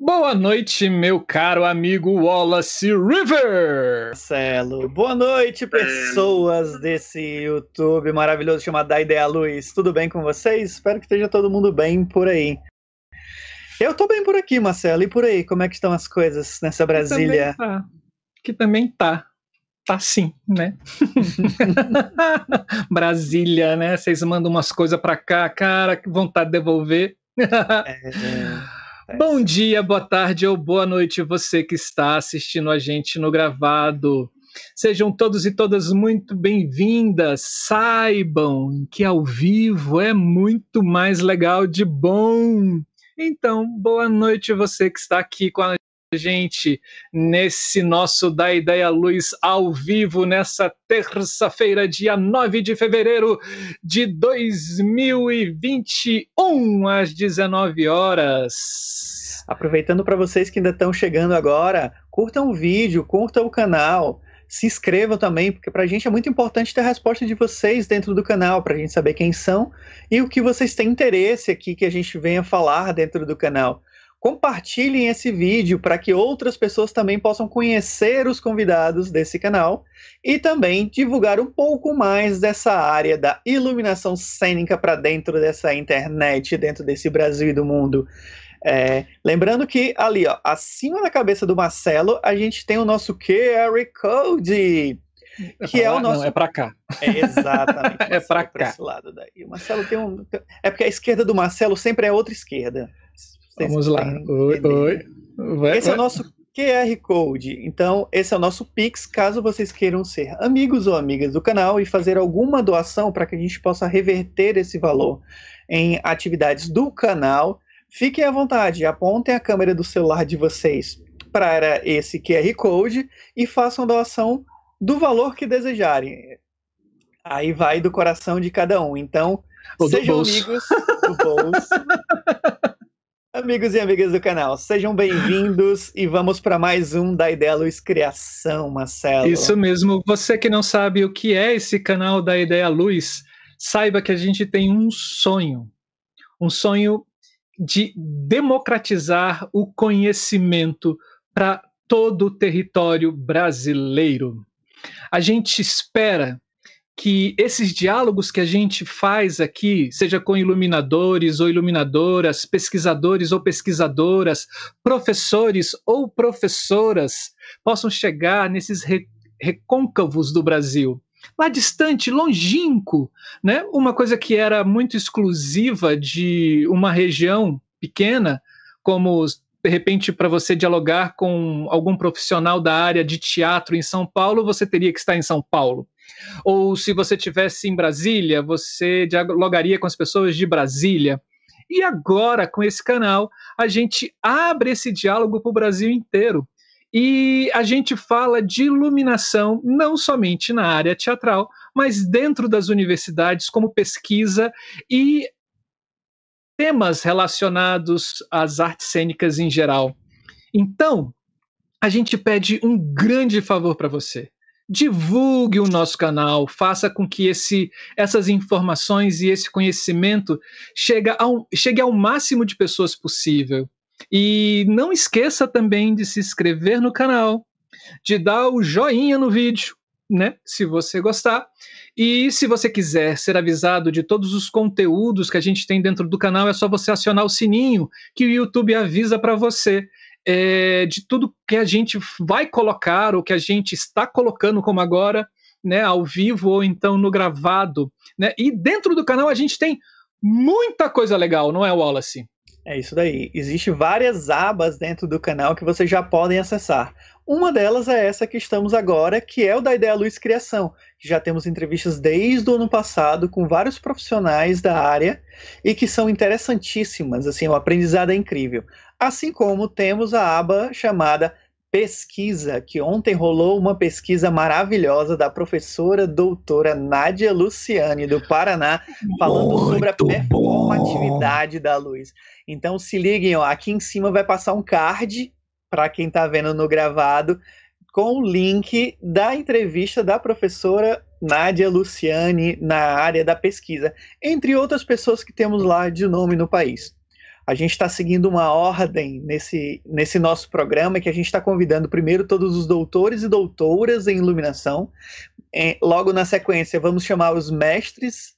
Boa noite, meu caro amigo Wallace River! Marcelo, boa noite, pessoas desse YouTube maravilhoso chamado Da Ideia Luz. Tudo bem com vocês? Espero que esteja todo mundo bem por aí. Eu tô bem por aqui, Marcelo, e por aí? Como é que estão as coisas nessa Brasília? Que também tá. Que também tá. Tá sim, né? Brasília, né? Vocês mandam umas coisas pra cá, cara, que vontade de devolver. é... Bom dia, boa tarde ou boa noite, você que está assistindo a gente no gravado. Sejam todos e todas muito bem-vindas. Saibam que ao vivo é muito mais legal de bom. Então, boa noite você que está aqui com a gente nesse nosso Da Ideia Luz ao vivo nessa terça-feira, dia 9 de fevereiro de 2021, às 19 horas. Aproveitando para vocês que ainda estão chegando agora, curtam o vídeo, curtam o canal, se inscrevam também, porque para a gente é muito importante ter a resposta de vocês dentro do canal, para a gente saber quem são e o que vocês têm interesse aqui que a gente venha falar dentro do canal. Compartilhem esse vídeo para que outras pessoas também possam conhecer os convidados desse canal e também divulgar um pouco mais dessa área da iluminação cênica para dentro dessa internet, dentro desse Brasil e do mundo. É, lembrando que ali, ó, acima da cabeça do Marcelo, a gente tem o nosso QR Code. É que é o nosso. Não, é para cá. É, exatamente. é para cá. Esse lado daí. O Marcelo tem um. É porque a esquerda do Marcelo sempre é outra esquerda. Vamos lá. Oi, oi. Vai, esse vai. é o nosso QR Code. Então, esse é o nosso Pix, caso vocês queiram ser amigos ou amigas do canal e fazer alguma doação para que a gente possa reverter esse valor em atividades do canal Fiquem à vontade, apontem a câmera do celular de vocês para esse QR Code e façam doação do valor que desejarem. Aí vai do coração de cada um. Então, sejam amigos do bolso. amigos e amigas do canal, sejam bem-vindos e vamos para mais um da Ideia Luz Criação, Marcelo. Isso mesmo. Você que não sabe o que é esse canal da Ideia Luz, saiba que a gente tem um sonho. Um sonho de democratizar o conhecimento para todo o território brasileiro. A gente espera que esses diálogos que a gente faz aqui, seja com iluminadores ou iluminadoras, pesquisadores ou pesquisadoras, professores ou professoras, possam chegar nesses recôncavos do Brasil lá distante, longínquo, né? Uma coisa que era muito exclusiva de uma região pequena, como de repente para você dialogar com algum profissional da área de teatro em São Paulo, você teria que estar em São Paulo. Ou se você tivesse em Brasília, você dialogaria com as pessoas de Brasília. E agora, com esse canal, a gente abre esse diálogo para o Brasil inteiro. E a gente fala de iluminação não somente na área teatral, mas dentro das universidades, como pesquisa e temas relacionados às artes cênicas em geral. Então, a gente pede um grande favor para você. Divulgue o nosso canal, faça com que esse, essas informações e esse conhecimento chegue ao, chegue ao máximo de pessoas possível. E não esqueça também de se inscrever no canal, de dar o joinha no vídeo, né? Se você gostar. E se você quiser ser avisado de todos os conteúdos que a gente tem dentro do canal, é só você acionar o sininho que o YouTube avisa para você. É, de tudo que a gente vai colocar ou que a gente está colocando como agora, né, ao vivo ou então no gravado, né? E dentro do canal a gente tem muita coisa legal, não é, Wallace? É isso daí. Existem várias abas dentro do canal que vocês já podem acessar. Uma delas é essa que estamos agora, que é o da Ideia Luz Criação. Já temos entrevistas desde o ano passado com vários profissionais da área e que são interessantíssimas, assim, o aprendizado é incrível. Assim como temos a aba chamada pesquisa, que ontem rolou uma pesquisa maravilhosa da professora doutora Nádia Luciane, do Paraná, falando Muito sobre a performatividade bom. da luz. Então se liguem, ó, aqui em cima vai passar um card para quem está vendo no gravado com o link da entrevista da professora Nádia Luciane na área da pesquisa, entre outras pessoas que temos lá de nome no país. A gente está seguindo uma ordem nesse, nesse nosso programa que a gente está convidando primeiro todos os doutores e doutoras em iluminação. É, logo na sequência, vamos chamar os mestres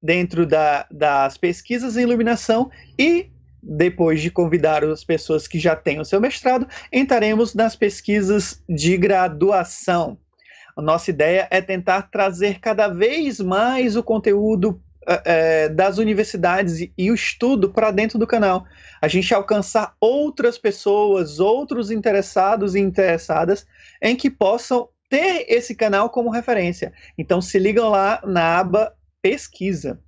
dentro da, das pesquisas em iluminação e depois de convidar as pessoas que já têm o seu mestrado, entraremos nas pesquisas de graduação. A nossa ideia é tentar trazer cada vez mais o conteúdo é, das universidades e o estudo para dentro do canal. A gente alcançar outras pessoas, outros interessados e interessadas em que possam ter esse canal como referência. Então se ligam lá na aba pesquisa.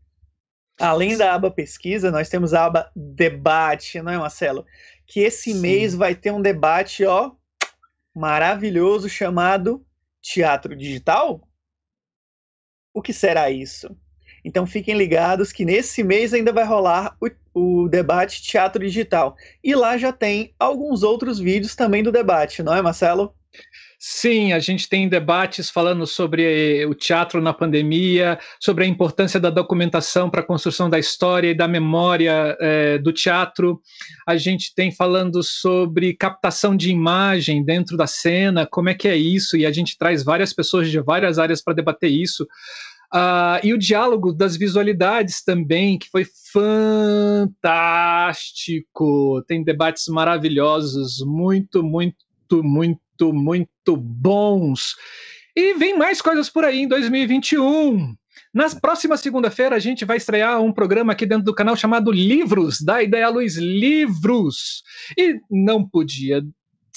Além da aba pesquisa, nós temos a aba debate, não é, Marcelo? Que esse Sim. mês vai ter um debate, ó, maravilhoso chamado Teatro Digital? O que será isso? Então fiquem ligados que nesse mês ainda vai rolar o, o, debate Teatro Digital. E lá já tem alguns outros vídeos também do debate, não é, Marcelo? Sim, a gente tem debates falando sobre o teatro na pandemia, sobre a importância da documentação para a construção da história e da memória é, do teatro. A gente tem falando sobre captação de imagem dentro da cena, como é que é isso, e a gente traz várias pessoas de várias áreas para debater isso. Uh, e o diálogo das visualidades também, que foi fantástico. Tem debates maravilhosos, muito, muito, muito muito, bons. E vem mais coisas por aí em 2021. Na próxima segunda-feira, a gente vai estrear um programa aqui dentro do canal chamado Livros, da Ideia Luz Livros. E não podia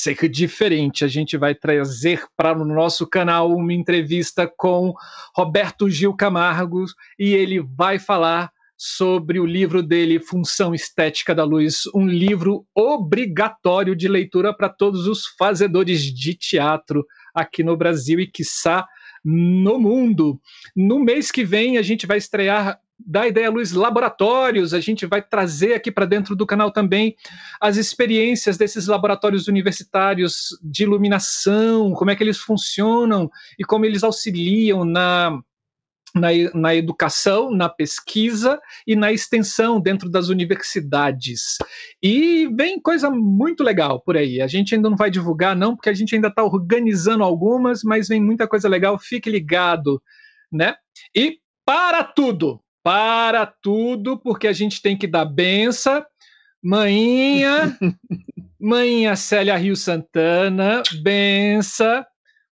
ser diferente. A gente vai trazer para o nosso canal uma entrevista com Roberto Gil Camargo e ele vai falar sobre o livro dele, Função Estética da Luz, um livro obrigatório de leitura para todos os fazedores de teatro aqui no Brasil e, quiçá, no mundo. No mês que vem, a gente vai estrear da Ideia Luz Laboratórios. A gente vai trazer aqui para dentro do canal também as experiências desses laboratórios universitários de iluminação, como é que eles funcionam e como eles auxiliam na na, na educação, na pesquisa e na extensão dentro das universidades. E vem coisa muito legal por aí. A gente ainda não vai divulgar, não, porque a gente ainda está organizando algumas, mas vem muita coisa legal. Fique ligado, né? E para tudo, para tudo, porque a gente tem que dar benção. Maninha, Maninha Célia Rio Santana, benção,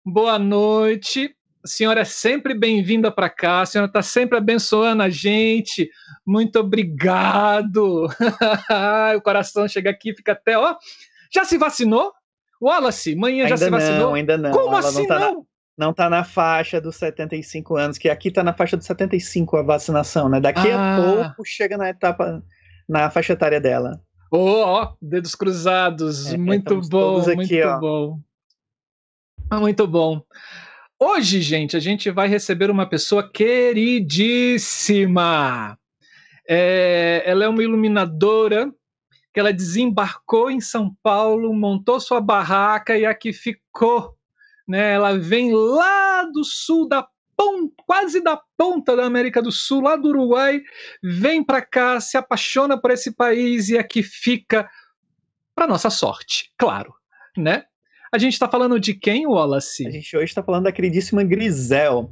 boa noite a senhora é sempre bem-vinda para cá, a senhora está sempre abençoando a gente. Muito obrigado. o coração chega aqui fica até, ó. Já se vacinou? Wallace, manhã já se vacinou? Não, ainda não. Como Ela assim não? Tá não? Não tá na faixa dos 75 anos, que aqui tá na faixa dos 75 a vacinação, né? Daqui ah. a pouco chega na etapa, na faixa etária dela. Oh, ó, dedos cruzados. É, muito bom, aqui, muito ó. bom. Ah, muito bom. Hoje, gente, a gente vai receber uma pessoa queridíssima. É, ela é uma iluminadora que ela desembarcou em São Paulo, montou sua barraca e aqui ficou. Né? Ela vem lá do sul da quase da ponta da América do Sul, lá do Uruguai, vem para cá, se apaixona por esse país e aqui fica para nossa sorte, claro, né? A gente está falando de quem, Wallace? A gente hoje está falando da queridíssima Grisel.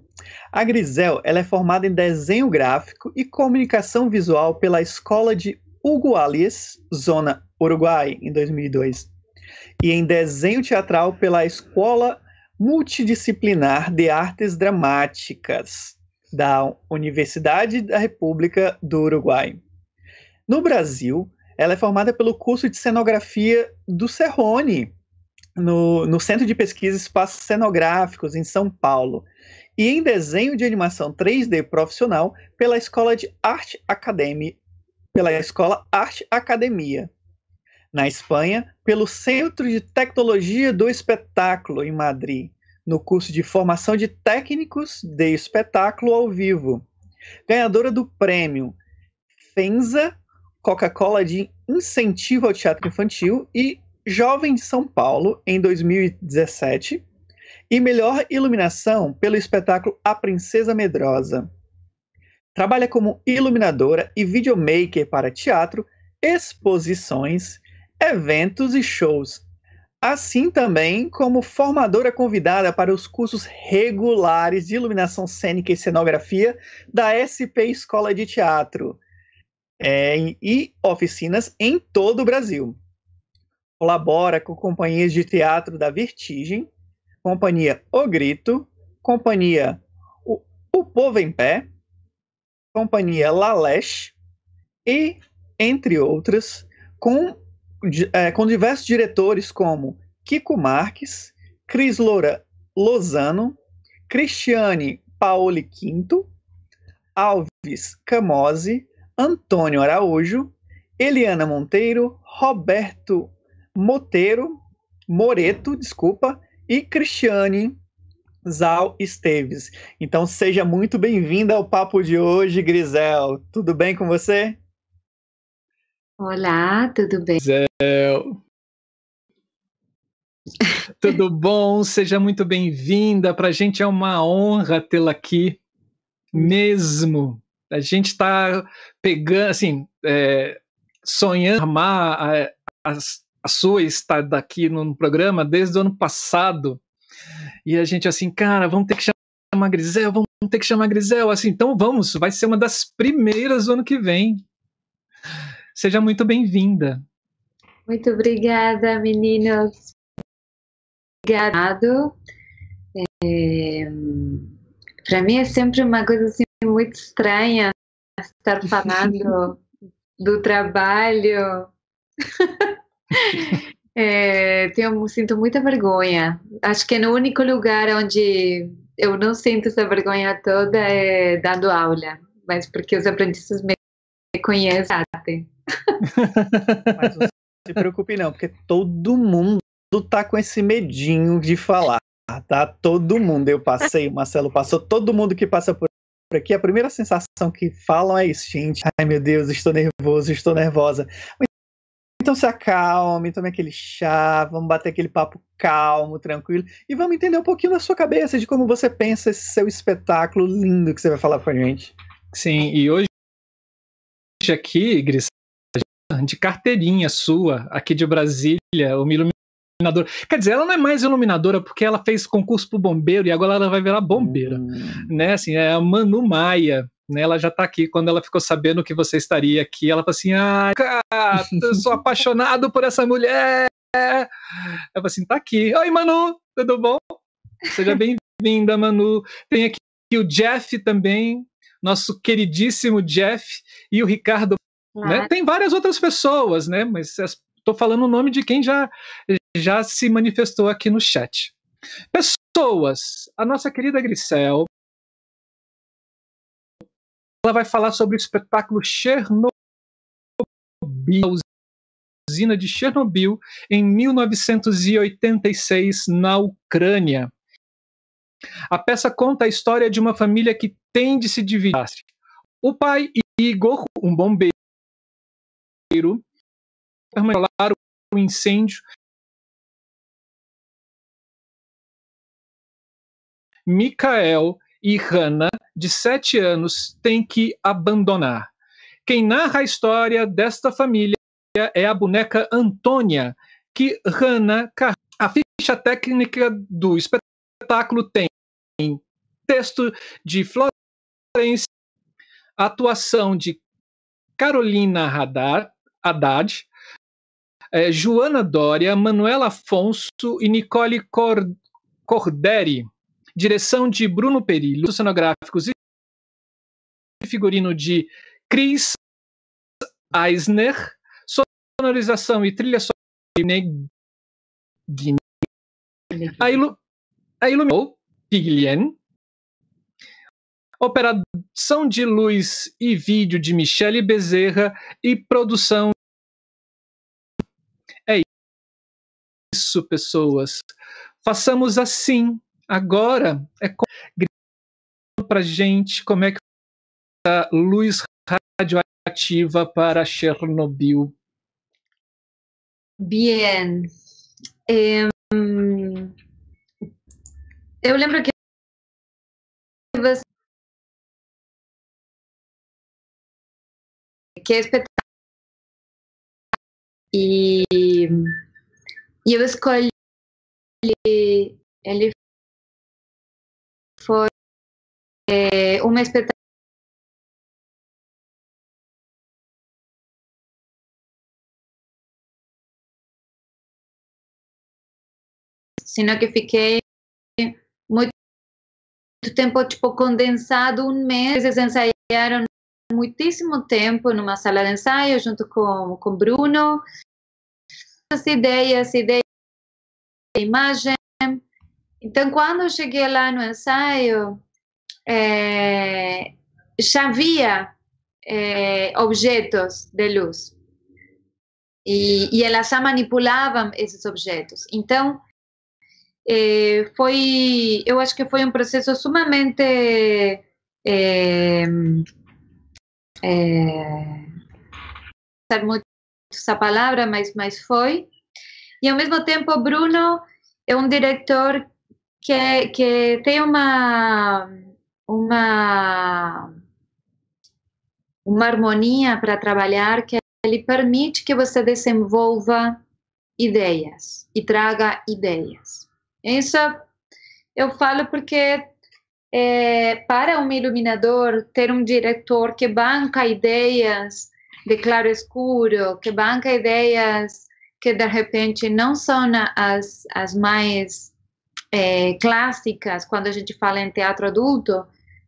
A Grisel ela é formada em desenho gráfico e comunicação visual pela Escola de Ugualias, Zona Uruguai, em 2002. E em desenho teatral pela Escola Multidisciplinar de Artes Dramáticas da Universidade da República do Uruguai. No Brasil, ela é formada pelo curso de cenografia do Cerrone, no, no Centro de Pesquisa Espaços Cenográficos, em São Paulo, e em desenho de animação 3D profissional pela Escola de Arte Academia, pela Escola Arte Academia. Na Espanha, pelo Centro de Tecnologia do Espetáculo, em Madrid, no curso de formação de técnicos de espetáculo ao vivo. Ganhadora do prêmio FENSA Coca-Cola de Incentivo ao Teatro Infantil e Jovem de São Paulo, em 2017, e melhor iluminação pelo espetáculo A Princesa Medrosa. Trabalha como iluminadora e videomaker para teatro, exposições, eventos e shows, assim também como formadora convidada para os cursos regulares de iluminação cênica e cenografia da SP Escola de Teatro é, e oficinas em todo o Brasil. Colabora com companhias de teatro da Vertigem, Companhia O Grito, Companhia O, o Povo em Pé, Companhia Laleche e, entre outras, com, é, com diversos diretores como Kiko Marques, Cris Loura Lozano, Cristiane Paoli Quinto, Alves Camose, Antônio Araújo, Eliana Monteiro, Roberto Moteiro, Moreto, desculpa, e Cristiane Zal Esteves. Então seja muito bem-vinda ao papo de hoje, Grisel. Tudo bem com você? Olá, tudo bem? Grisel. Tudo bom? Seja muito bem-vinda. Para a gente é uma honra tê-la aqui, mesmo. A gente está pegando, assim, é, sonhando armar a, as a sua está daqui no programa desde o ano passado. E a gente assim, cara, vamos ter que chamar a Grisel, vamos ter que chamar a Grisel. Assim, então vamos, vai ser uma das primeiras do ano que vem. Seja muito bem-vinda. Muito obrigada, meninos. Obrigado. É, Para mim é sempre uma coisa assim, muito estranha estar falando do trabalho. É, tenho, sinto muita vergonha. Acho que é no único lugar onde eu não sinto essa vergonha toda é dando aula, mas porque os aprendizes me conhecem. Mas não se preocupe não, porque todo mundo tá com esse medinho de falar, tá? Todo mundo, eu passei, o Marcelo passou, todo mundo que passa por aqui, a primeira sensação que falam é isso, gente. Ai meu Deus, estou nervoso, estou nervosa. Então se acalme, tome aquele chá, vamos bater aquele papo calmo, tranquilo, e vamos entender um pouquinho da sua cabeça, de como você pensa esse seu espetáculo lindo que você vai falar pra gente. Sim, e hoje aqui, Gris, de carteirinha sua, aqui de Brasília, uma iluminadora. Quer dizer, ela não é mais iluminadora porque ela fez concurso pro bombeiro e agora ela vai virar bombeira, hum. né? Assim, é a Manu Maia, né, ela já está aqui. Quando ela ficou sabendo que você estaria aqui, ela falou assim: ah, cara, eu sou apaixonado por essa mulher. Eu falei assim: tá aqui. Oi, Manu, tudo bom? Seja bem-vinda, Manu. Tem aqui o Jeff também, nosso queridíssimo Jeff, e o Ricardo. Ah. Né? Tem várias outras pessoas, né? Mas estou falando o nome de quem já, já se manifestou aqui no chat. Pessoas, a nossa querida Grisel, ela vai falar sobre o espetáculo Chernobyl, a usina de Chernobyl, em 1986, na Ucrânia. A peça conta a história de uma família que tem de se dividir. O pai, Igor, um bombeiro, controlar o incêndio. Mikael e Hannah, de sete anos, tem que abandonar. Quem narra a história desta família é a boneca Antônia, que Hannah A ficha técnica do espetáculo tem texto de Florence, atuação de Carolina Haddad, Haddad é, Joana Dória, Manuela Afonso e Nicole Corderi. Direção de Bruno Perillo, cenográficos e figurino de Chris Eisner, sonorização e trilha sonora de a, ilu a iluminou Piglien, operação de luz e vídeo de Michele Bezerra e produção é isso, pessoas. Façamos assim Agora é para gente como é que a luz radioativa para Chernobyl. Bien. Eu lembro que você que é espetáculo E, e eu escolhi ele foi é, uma expectativa sino que fiquei muito tempo tipo condensado um mês eles ensaiaram muitíssimo tempo numa sala de ensaio junto com com Bruno. As ideias ideias imagem. Então quando eu cheguei lá no ensaio é, já havia é, objetos de luz. E, e elas já manipulavam esses objetos. Então é, foi, eu acho que foi um processo sumamente é, é, muito essa palavra, mas, mas foi. E ao mesmo tempo, Bruno é um diretor que, que tem uma, uma, uma harmonia para trabalhar que ele permite que você desenvolva ideias e traga ideias. Isso eu falo porque é, para um iluminador ter um diretor que banca ideias de claro escuro, que banca ideias que de repente não são as, as mais é, clássicas quando a gente fala em teatro adulto,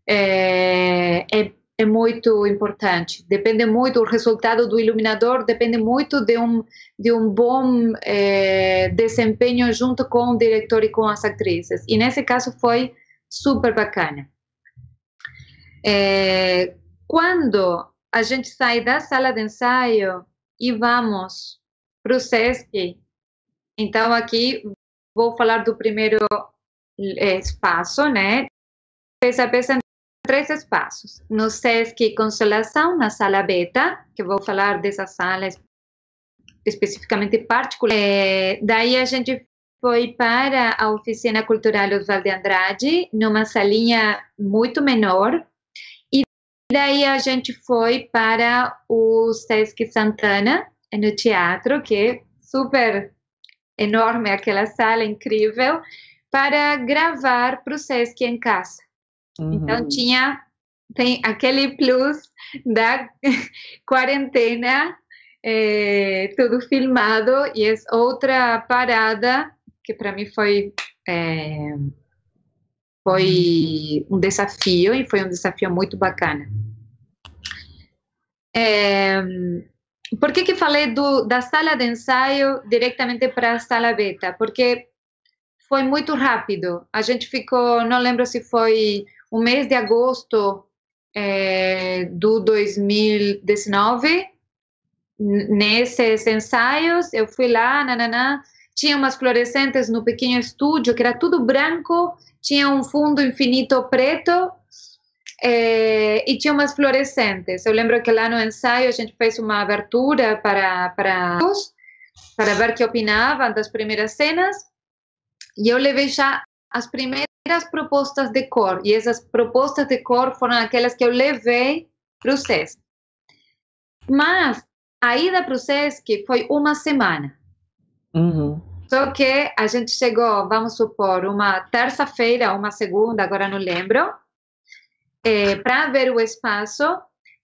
é, é é muito importante. Depende muito, o resultado do iluminador depende muito de um, de um bom é, desempenho junto com o diretor e com as atrizes. E nesse caso foi super bacana. É, quando a gente sai da sala de ensaio e vamos para o SESC, então aqui vou falar do primeiro espaço, né? Peça peça três espaços. No SESC Consolação, na sala beta, que vou falar dessa sala especificamente particular. É, daí a gente foi para a Oficina Cultural Oswaldo Andrade, numa salinha muito menor. E daí a gente foi para o Sesc Santana, no teatro, que é super enorme aquela sala, incrível, para gravar para o Sesc em casa. Então, uhum. Então tinha tem aquele plus da quarentena, é, tudo filmado e é outra parada que para mim foi é, foi um desafio e foi um desafio muito bacana. É, por que que falei do, da sala de ensaio diretamente para a sala beta? Porque foi muito rápido. A gente ficou, não lembro se foi o mês de agosto é, do 2019, nesses ensaios, eu fui lá, nananã, tinha umas fluorescentes no pequeno estúdio, que era tudo branco, tinha um fundo infinito preto, é, e tinha umas fluorescentes. Eu lembro que lá no ensaio a gente fez uma abertura para, para, para ver que opinavam das primeiras cenas, e eu levei já as primeiras propostas de cor, e essas propostas de cor foram aquelas que eu levei para o SESC. Mas a ida para o SESC foi uma semana. Uhum. Só que a gente chegou, vamos supor, uma terça-feira, uma segunda, agora não lembro, é, para ver o espaço.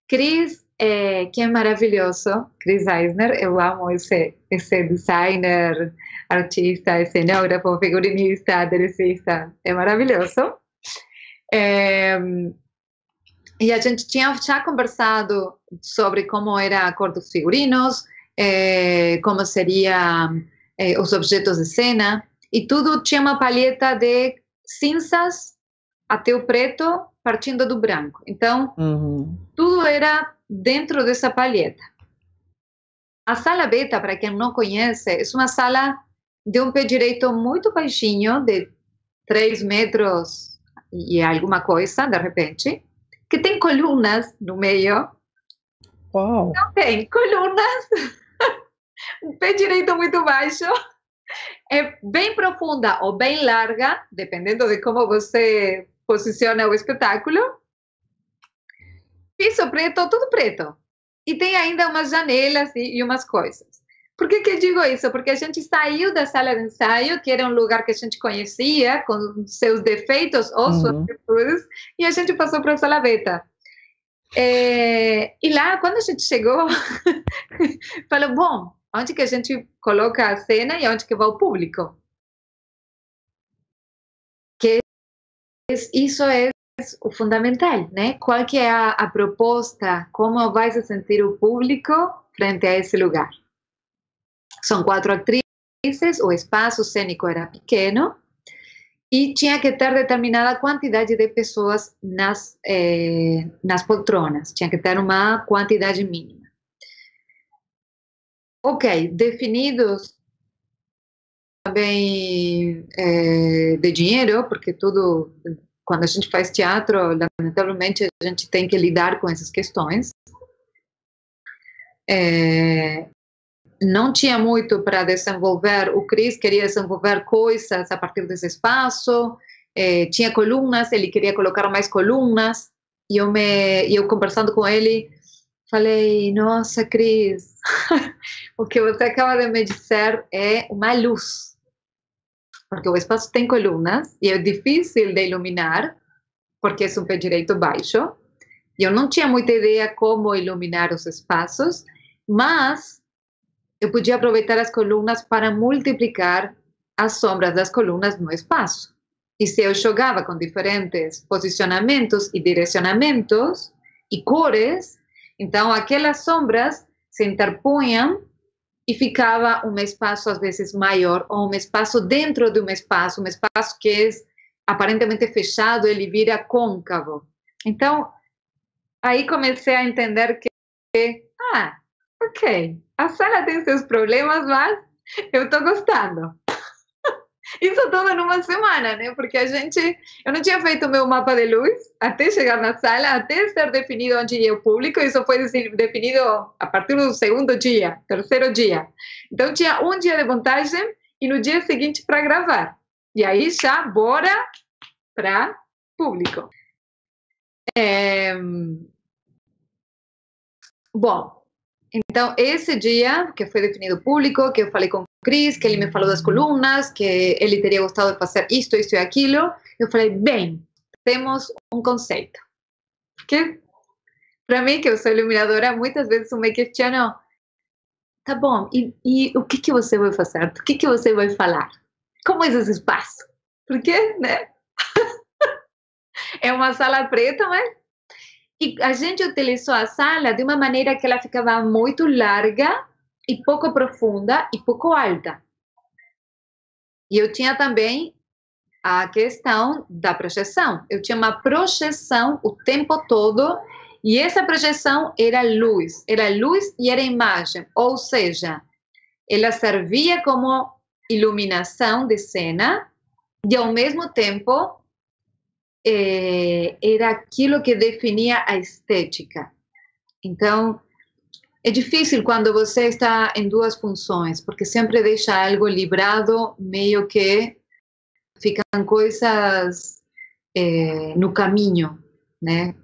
Cris, é, que é maravilhoso, Chris Eisner, eu amo esse, esse designer artista, escenógrafo, figurinista, aderecista, é maravilhoso. É, e a gente tinha já conversado sobre como era a cor dos figurinos, é, como seria é, os objetos de cena, e tudo tinha uma palheta de cinzas até o preto, partindo do branco. Então, uhum. tudo era dentro dessa palheta. A sala beta, para quem não conhece, é uma sala de um pé direito muito baixinho, de 3 metros e alguma coisa, de repente, que tem colunas no meio. Uau! Não tem colunas. Pé direito muito baixo. É bem profunda ou bem larga, dependendo de como você posiciona o espetáculo. Piso preto, tudo preto. E tem ainda umas janelas e, e umas coisas. Por que, que eu digo isso? Porque a gente saiu da sala de ensaio, que era um lugar que a gente conhecia, com seus defeitos ou uhum. suas virtudes, e a gente passou para a sala beta. É, e lá, quando a gente chegou, falou, bom, onde que a gente coloca a cena e onde que vai o público? Que isso é o fundamental, né? Qual que é a, a proposta? Como vai se sentir o público frente a esse lugar? São quatro atrizes, o espaço cênico era pequeno e tinha que ter determinada quantidade de pessoas nas, eh, nas poltronas, tinha que ter uma quantidade mínima. Ok, definidos também eh, de dinheiro, porque tudo, quando a gente faz teatro, lamentavelmente a gente tem que lidar com essas questões. É, não tinha muito para desenvolver, o Cris queria desenvolver coisas a partir desse espaço, eh, tinha colunas, ele queria colocar mais colunas, e eu, me, eu conversando com ele, falei, nossa, Cris, o que você acaba de me dizer é uma luz, porque o espaço tem colunas, e é difícil de iluminar, porque é um pé direito baixo, eu não tinha muita ideia como iluminar os espaços, mas eu podia aproveitar as colunas para multiplicar as sombras das colunas no espaço. E se eu jogava com diferentes posicionamentos e direcionamentos e cores, então aquelas sombras se interpunham e ficava um espaço às vezes maior ou um espaço dentro de um espaço, um espaço que é aparentemente fechado, ele vira côncavo. Então, aí comecei a entender que, ah, ok, a sala tem seus problemas, mas eu estou gostando. Isso tudo numa semana, né? Porque a gente, eu não tinha feito meu mapa de luz até chegar na sala, até ser definido onde ia o público. Isso foi definido a partir do segundo dia, terceiro dia. Então tinha um dia de montagem e no dia seguinte para gravar. E aí já bora para público. É... Bom, então, esse dia que foi definido público, que eu falei com o Cris, que ele me falou das colunas, que ele teria gostado de fazer isto, isto e aquilo, eu falei, bem, temos um conceito. Porque, para mim, que eu sou iluminadora, muitas vezes eu me questiono, tá bom, e, e, o que, que você vai fazer? O que, que você vai falar? Como é esse espaço? Porque, né? é uma sala preta, mas e a gente utilizou a sala de uma maneira que ela ficava muito larga e pouco profunda e pouco alta. E eu tinha também a questão da projeção. Eu tinha uma projeção o tempo todo e essa projeção era luz, era luz e era imagem, ou seja, ela servia como iluminação de cena e ao mesmo tempo é, era aquilo que definia a estética. Então, é difícil quando você está em duas funções, porque sempre deixa algo librado, meio que ficam coisas é, no caminho, né?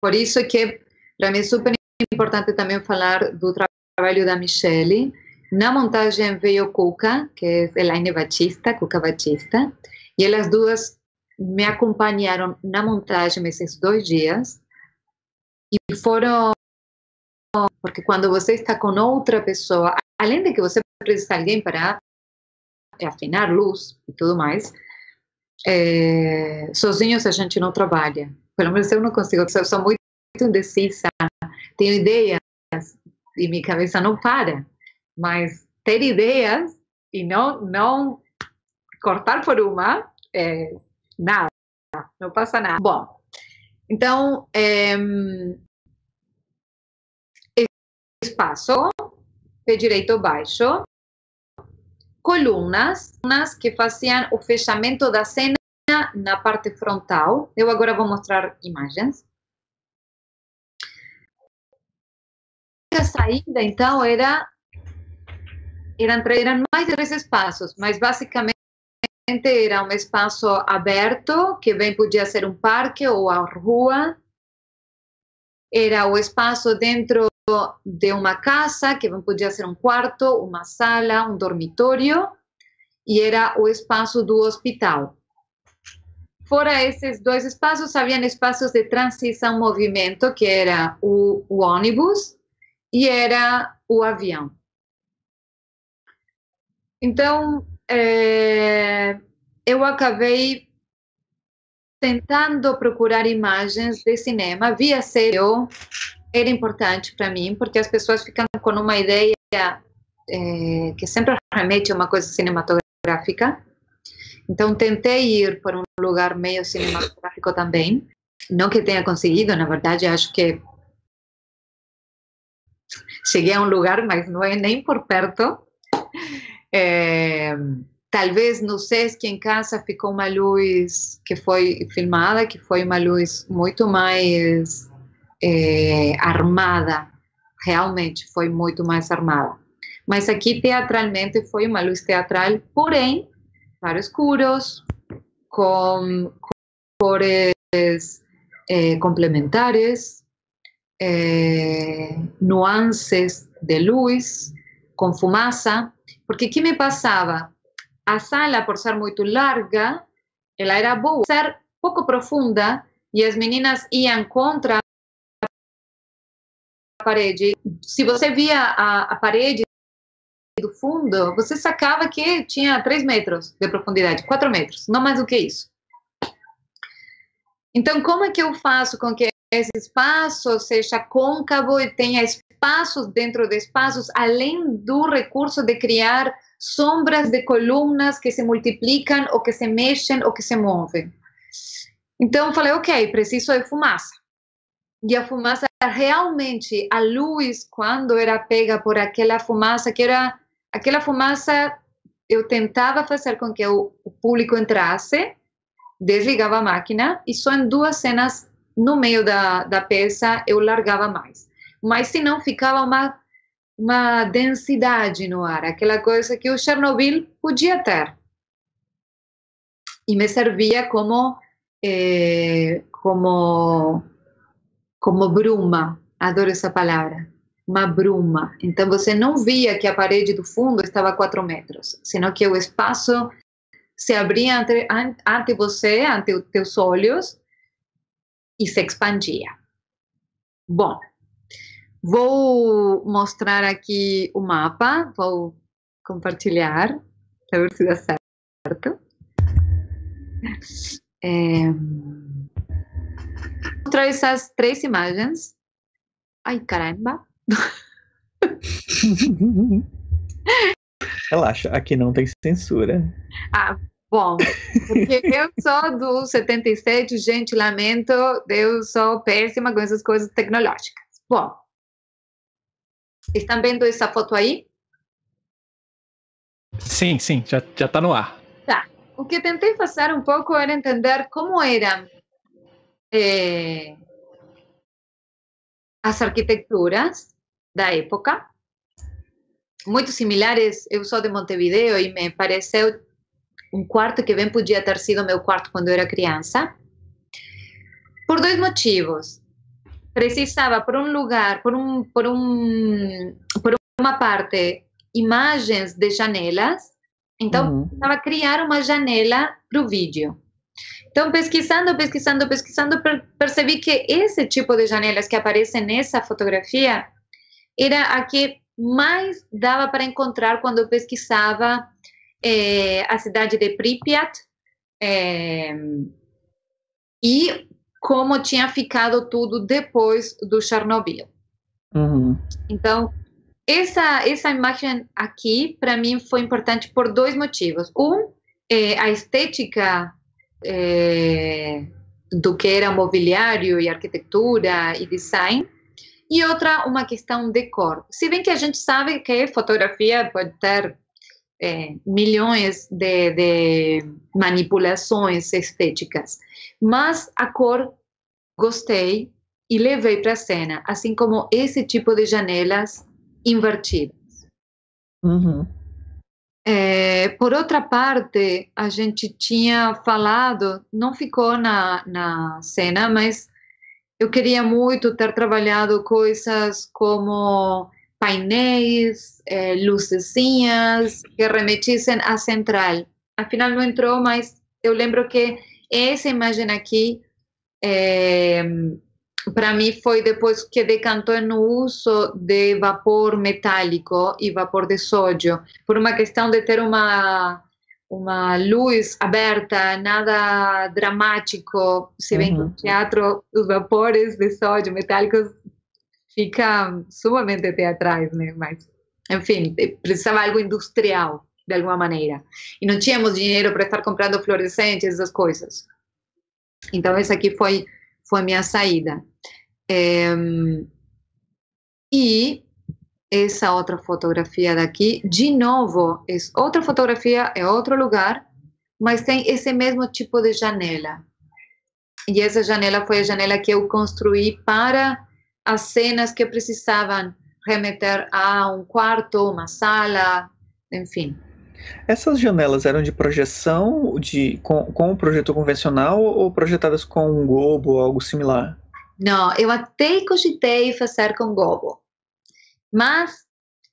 Por isso que para mim é super importante também falar do trabalho da Michelle. Na montagem veio Cuca, que é Elaine Batista, Cuca Batista, e elas duas me acompanharam na montagem esses dois dias e foram porque quando você está com outra pessoa, além de que você precisa de alguém para afinar luz e tudo mais, é, sozinhos a gente não trabalha. Pelo menos eu não consigo, eu sou muito indecisa, tenho ideias e minha cabeça não para. Mas ter ideias e não, não cortar por uma é, Nada, não passa nada. Bom, então, é, espaço, pé direito baixo, colunas, que faziam o fechamento da cena na parte frontal. Eu agora vou mostrar imagens. A saída, então, era eram, eram mais três espaços, mas basicamente era um espaço aberto, que bem podia ser um parque ou a rua. Era o espaço dentro de uma casa que podia ser um quarto, uma sala, um dormitório e era o espaço do hospital. Fora esses dois espaços, havia espaços de transição movimento, que era o, o ônibus e era o avião. Então, é, eu acabei tentando procurar imagens de cinema via série. Era importante para mim, porque as pessoas ficam com uma ideia é, que sempre remete a uma coisa cinematográfica. Então, tentei ir por um lugar meio cinematográfico também. Não que tenha conseguido, na verdade, acho que cheguei a um lugar, mas não é nem por perto. É, talvez no Sesc em casa ficou uma luz que foi filmada, que foi uma luz muito mais é, armada, realmente foi muito mais armada. Mas aqui teatralmente foi uma luz teatral, porém escuros, com cores é, complementares, é, nuances de luz, com fumaça, porque que me passava? A sala, por ser muito larga, ela era boa, ser pouco profunda, e as meninas iam contra parede. Se você via a, a parede do fundo, você sacava que tinha 3 metros de profundidade, 4 metros, não mais do que isso. Então, como é que eu faço com que esse espaço seja côncavo e tenha espaços dentro de espaços, além do recurso de criar sombras de colunas que se multiplicam ou que se mexem ou que se movem? Então, falei, ok, preciso de fumaça. E a fumaça, realmente, a luz, quando era pega por aquela fumaça, que era aquela fumaça, eu tentava fazer com que o, o público entrasse, desligava a máquina e só em duas cenas no meio da, da peça eu largava mais. Mas se não, ficava uma, uma densidade no ar, aquela coisa que o Chernobyl podia ter. E me servia como, eh, como, como bruma, adoro essa palavra uma bruma. Então você não via que a parede do fundo estava a 4 metros, senão que o espaço se abria ante, ante você, ante os teus olhos e se expandia. Bom, vou mostrar aqui o mapa, vou compartilhar para ver se dá certo. É, mostrar essas três imagens. Ai, caramba! Relaxa, aqui não tem censura. Ah, bom, porque eu sou do 77, gente, lamento, eu sou péssima com essas coisas tecnológicas. Bom, estão vendo essa foto aí? Sim, sim, já, já tá no ar. Tá. O que tentei fazer um pouco era entender como era é, as arquiteturas da época, muito similares. Eu sou de Montevideo e me pareceu um quarto que bem podia ter sido meu quarto quando eu era criança, por dois motivos. Precisava, por um lugar, por, um, por, um, por uma parte, imagens de janelas, então uhum. precisava criar uma janela para o vídeo. Então, pesquisando, pesquisando, pesquisando, percebi que esse tipo de janelas que aparecem nessa fotografia era a que mais dava para encontrar quando eu pesquisava é, a cidade de Pripyat é, e como tinha ficado tudo depois do Chernobyl. Uhum. Então, essa, essa imagem aqui, para mim, foi importante por dois motivos. Um, é, a estética é, do que era mobiliário e arquitetura e design, e outra, uma questão de cor. Se bem que a gente sabe que fotografia pode ter é, milhões de, de manipulações estéticas, mas a cor gostei e levei para a cena, assim como esse tipo de janelas invertidas. Uhum. É, por outra parte, a gente tinha falado, não ficou na, na cena, mas eu queria muito ter trabalhado coisas como painéis, é, lucezinhas que remetissem à central. Afinal, não entrou, mas eu lembro que essa imagem aqui, é, para mim, foi depois que decantou no uso de vapor metálico e vapor de sódio, por uma questão de ter uma uma luz aberta, nada dramático. Se bem uhum. que no teatro os vapores de sódio metálicos ficam sumamente teatrais, né? Mas, enfim, precisava algo industrial, de alguma maneira. E não tínhamos dinheiro para estar comprando fluorescentes, essas coisas. Então, essa aqui foi, foi minha saída. É, e essa outra fotografia daqui, de novo, é outra fotografia, é outro lugar, mas tem esse mesmo tipo de janela. E essa janela foi a janela que eu construí para as cenas que precisavam remeter a um quarto, uma sala, enfim. Essas janelas eram de projeção de, com, com o projetor convencional ou projetadas com um gobo ou algo similar? Não, eu até cogitei fazer com gobo mas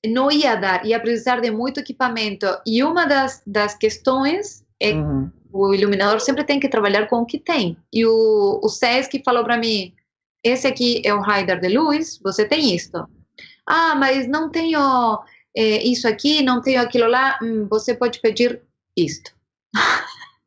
não ia dar, ia precisar de muito equipamento. E uma das, das questões é uhum. o iluminador sempre tem que trabalhar com o que tem. E o, o SESC falou para mim: esse aqui é o rider de luz, você tem isto. Ah, mas não tenho é, isso aqui, não tenho aquilo lá, hum, você pode pedir isto.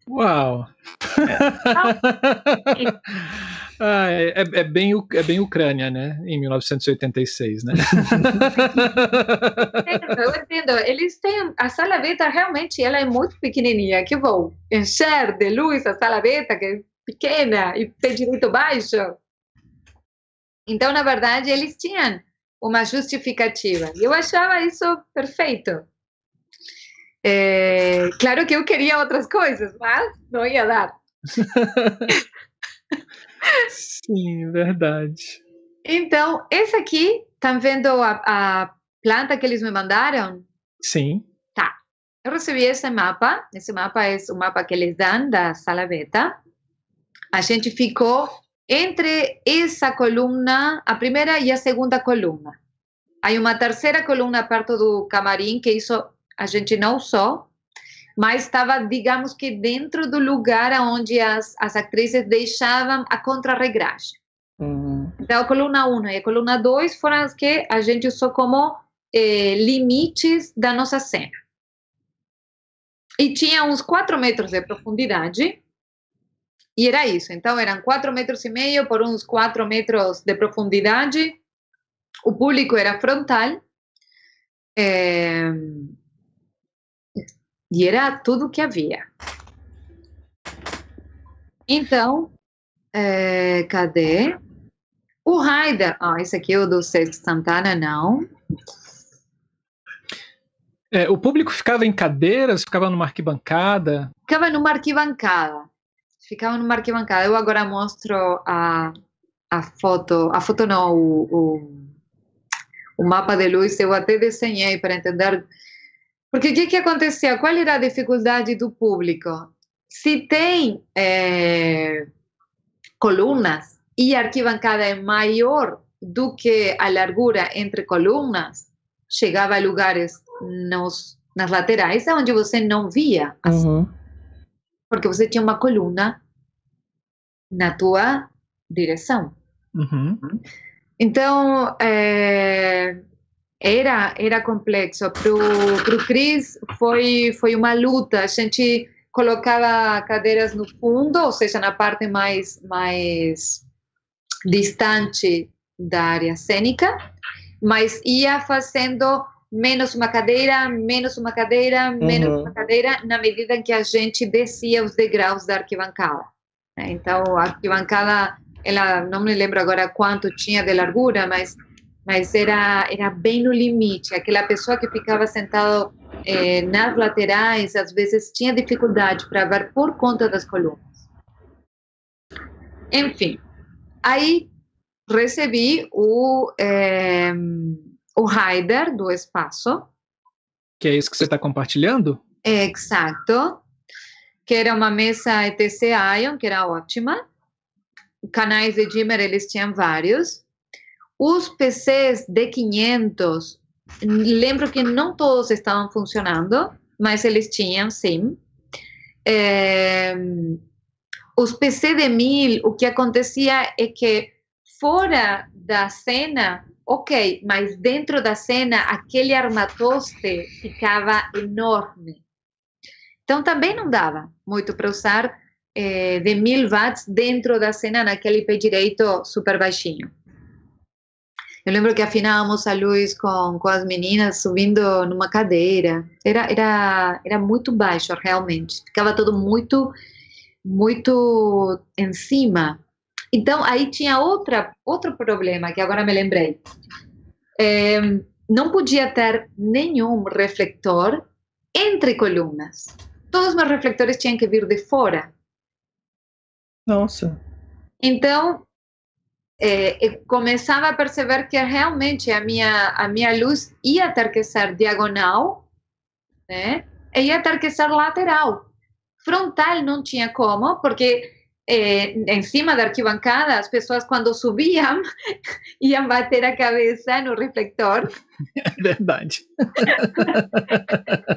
Uau! Ah, é, é, é, bem, é bem Ucrânia, né? Em 1986, né? eu entendo. Eles têm a sala beta realmente ela é muito pequenininha. Que vou encher de luz a sala beta que é pequena e tem direito baixo. Então, na verdade, eles tinham uma justificativa. E eu achava isso perfeito. É, claro que eu queria outras coisas, mas não ia dar. Sim, verdade. Então, esse aqui, tá vendo a, a planta que eles me mandaram? Sim. Tá. Eu recebi esse mapa. Esse mapa é o mapa que eles dão da sala beta. A gente ficou entre essa coluna, a primeira e a segunda coluna. Há uma terceira coluna perto do camarim, que isso a gente não usou, mas estava, digamos que, dentro do lugar onde as, as atrizes deixavam a contrarregragem. Uhum. Então, a coluna 1 e a coluna 2 foram as que a gente usou como eh, limites da nossa cena. E tinha uns 4 metros de profundidade, e era isso. Então, eram 4 metros e meio por uns 4 metros de profundidade. O público era frontal. Eh, e era tudo que havia. Então, é, cadê? O Raider. Ah, esse aqui é o do Sexto Santana, não. É, o público ficava em cadeiras, ficava numa arquibancada? Ficava numa arquibancada. Ficava numa arquibancada. Eu agora mostro a, a foto. A foto não, o, o, o mapa de luz. Eu até desenhei para entender porque o que, que acontecia? Qual era a dificuldade do público? Se tem é, colunas e a arquibancada é maior do que a largura entre colunas, chegava a lugares nos, nas laterais onde você não via. Uhum. Porque você tinha uma coluna na tua direção. Uhum. Então, é, era era complexo. Para o Cris foi, foi uma luta. A gente colocava cadeiras no fundo, ou seja, na parte mais, mais distante da área cênica, mas ia fazendo menos uma cadeira, menos uma cadeira, menos uhum. uma cadeira, na medida em que a gente descia os degraus da arquibancada. Então, a arquibancada, ela não me lembro agora quanto tinha de largura, mas mas era, era bem no limite. Aquela pessoa que ficava sentada eh, nas laterais, às vezes tinha dificuldade para ver por conta das colunas. Enfim, aí recebi o, eh, o rider do espaço. Que é isso que você está compartilhando? Exato. Que era uma mesa ETC Ion, que era ótima canais de dimmer eles tinham vários. Os PCs de 500, lembro que não todos estavam funcionando, mas eles tinham sim. É, os PC de 1000, o que acontecia é que fora da cena, ok, mas dentro da cena, aquele armatoste ficava enorme. Então também não dava muito para usar eh, de 1000 watts dentro da cena naquele pé direito super baixinho. Eu lembro que afinávamos a luz com, com as meninas subindo numa cadeira. Era, era, era muito baixo, realmente. Ficava tudo muito, muito em cima. Então, aí tinha outra, outro problema que agora me lembrei. É, não podia ter nenhum refletor entre colunas. Todos os meus refletores tinham que vir de fora. Nossa. Então, é, começava a perceber que realmente a minha, a minha luz ia ter que ser diagonal, né? E ia ter que ser lateral. Frontal não tinha como, porque é, em cima da arquibancada, as pessoas quando subiam iam bater a cabeça no reflector. É verdade.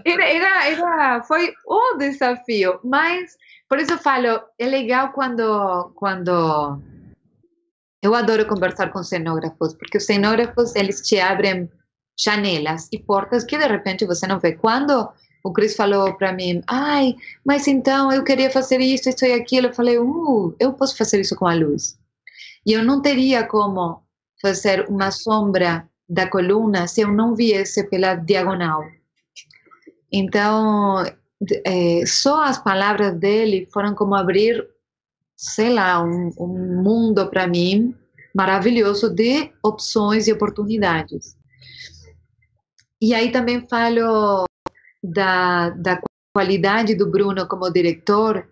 era, era, era, foi o desafio, mas por isso falo, é legal quando, quando eu adoro conversar com cenógrafos, porque os cenógrafos eles te abrem janelas e portas que de repente você não vê. Quando o Chris falou para mim, ai, mas então eu queria fazer isso, isso e aquilo, eu falei, uh, eu posso fazer isso com a luz. E eu não teria como fazer uma sombra da coluna se eu não viesse pela diagonal. Então, é, só as palavras dele foram como abrir sei lá, um, um mundo para mim maravilhoso de opções e oportunidades. E aí também falo da, da qualidade do Bruno como diretor,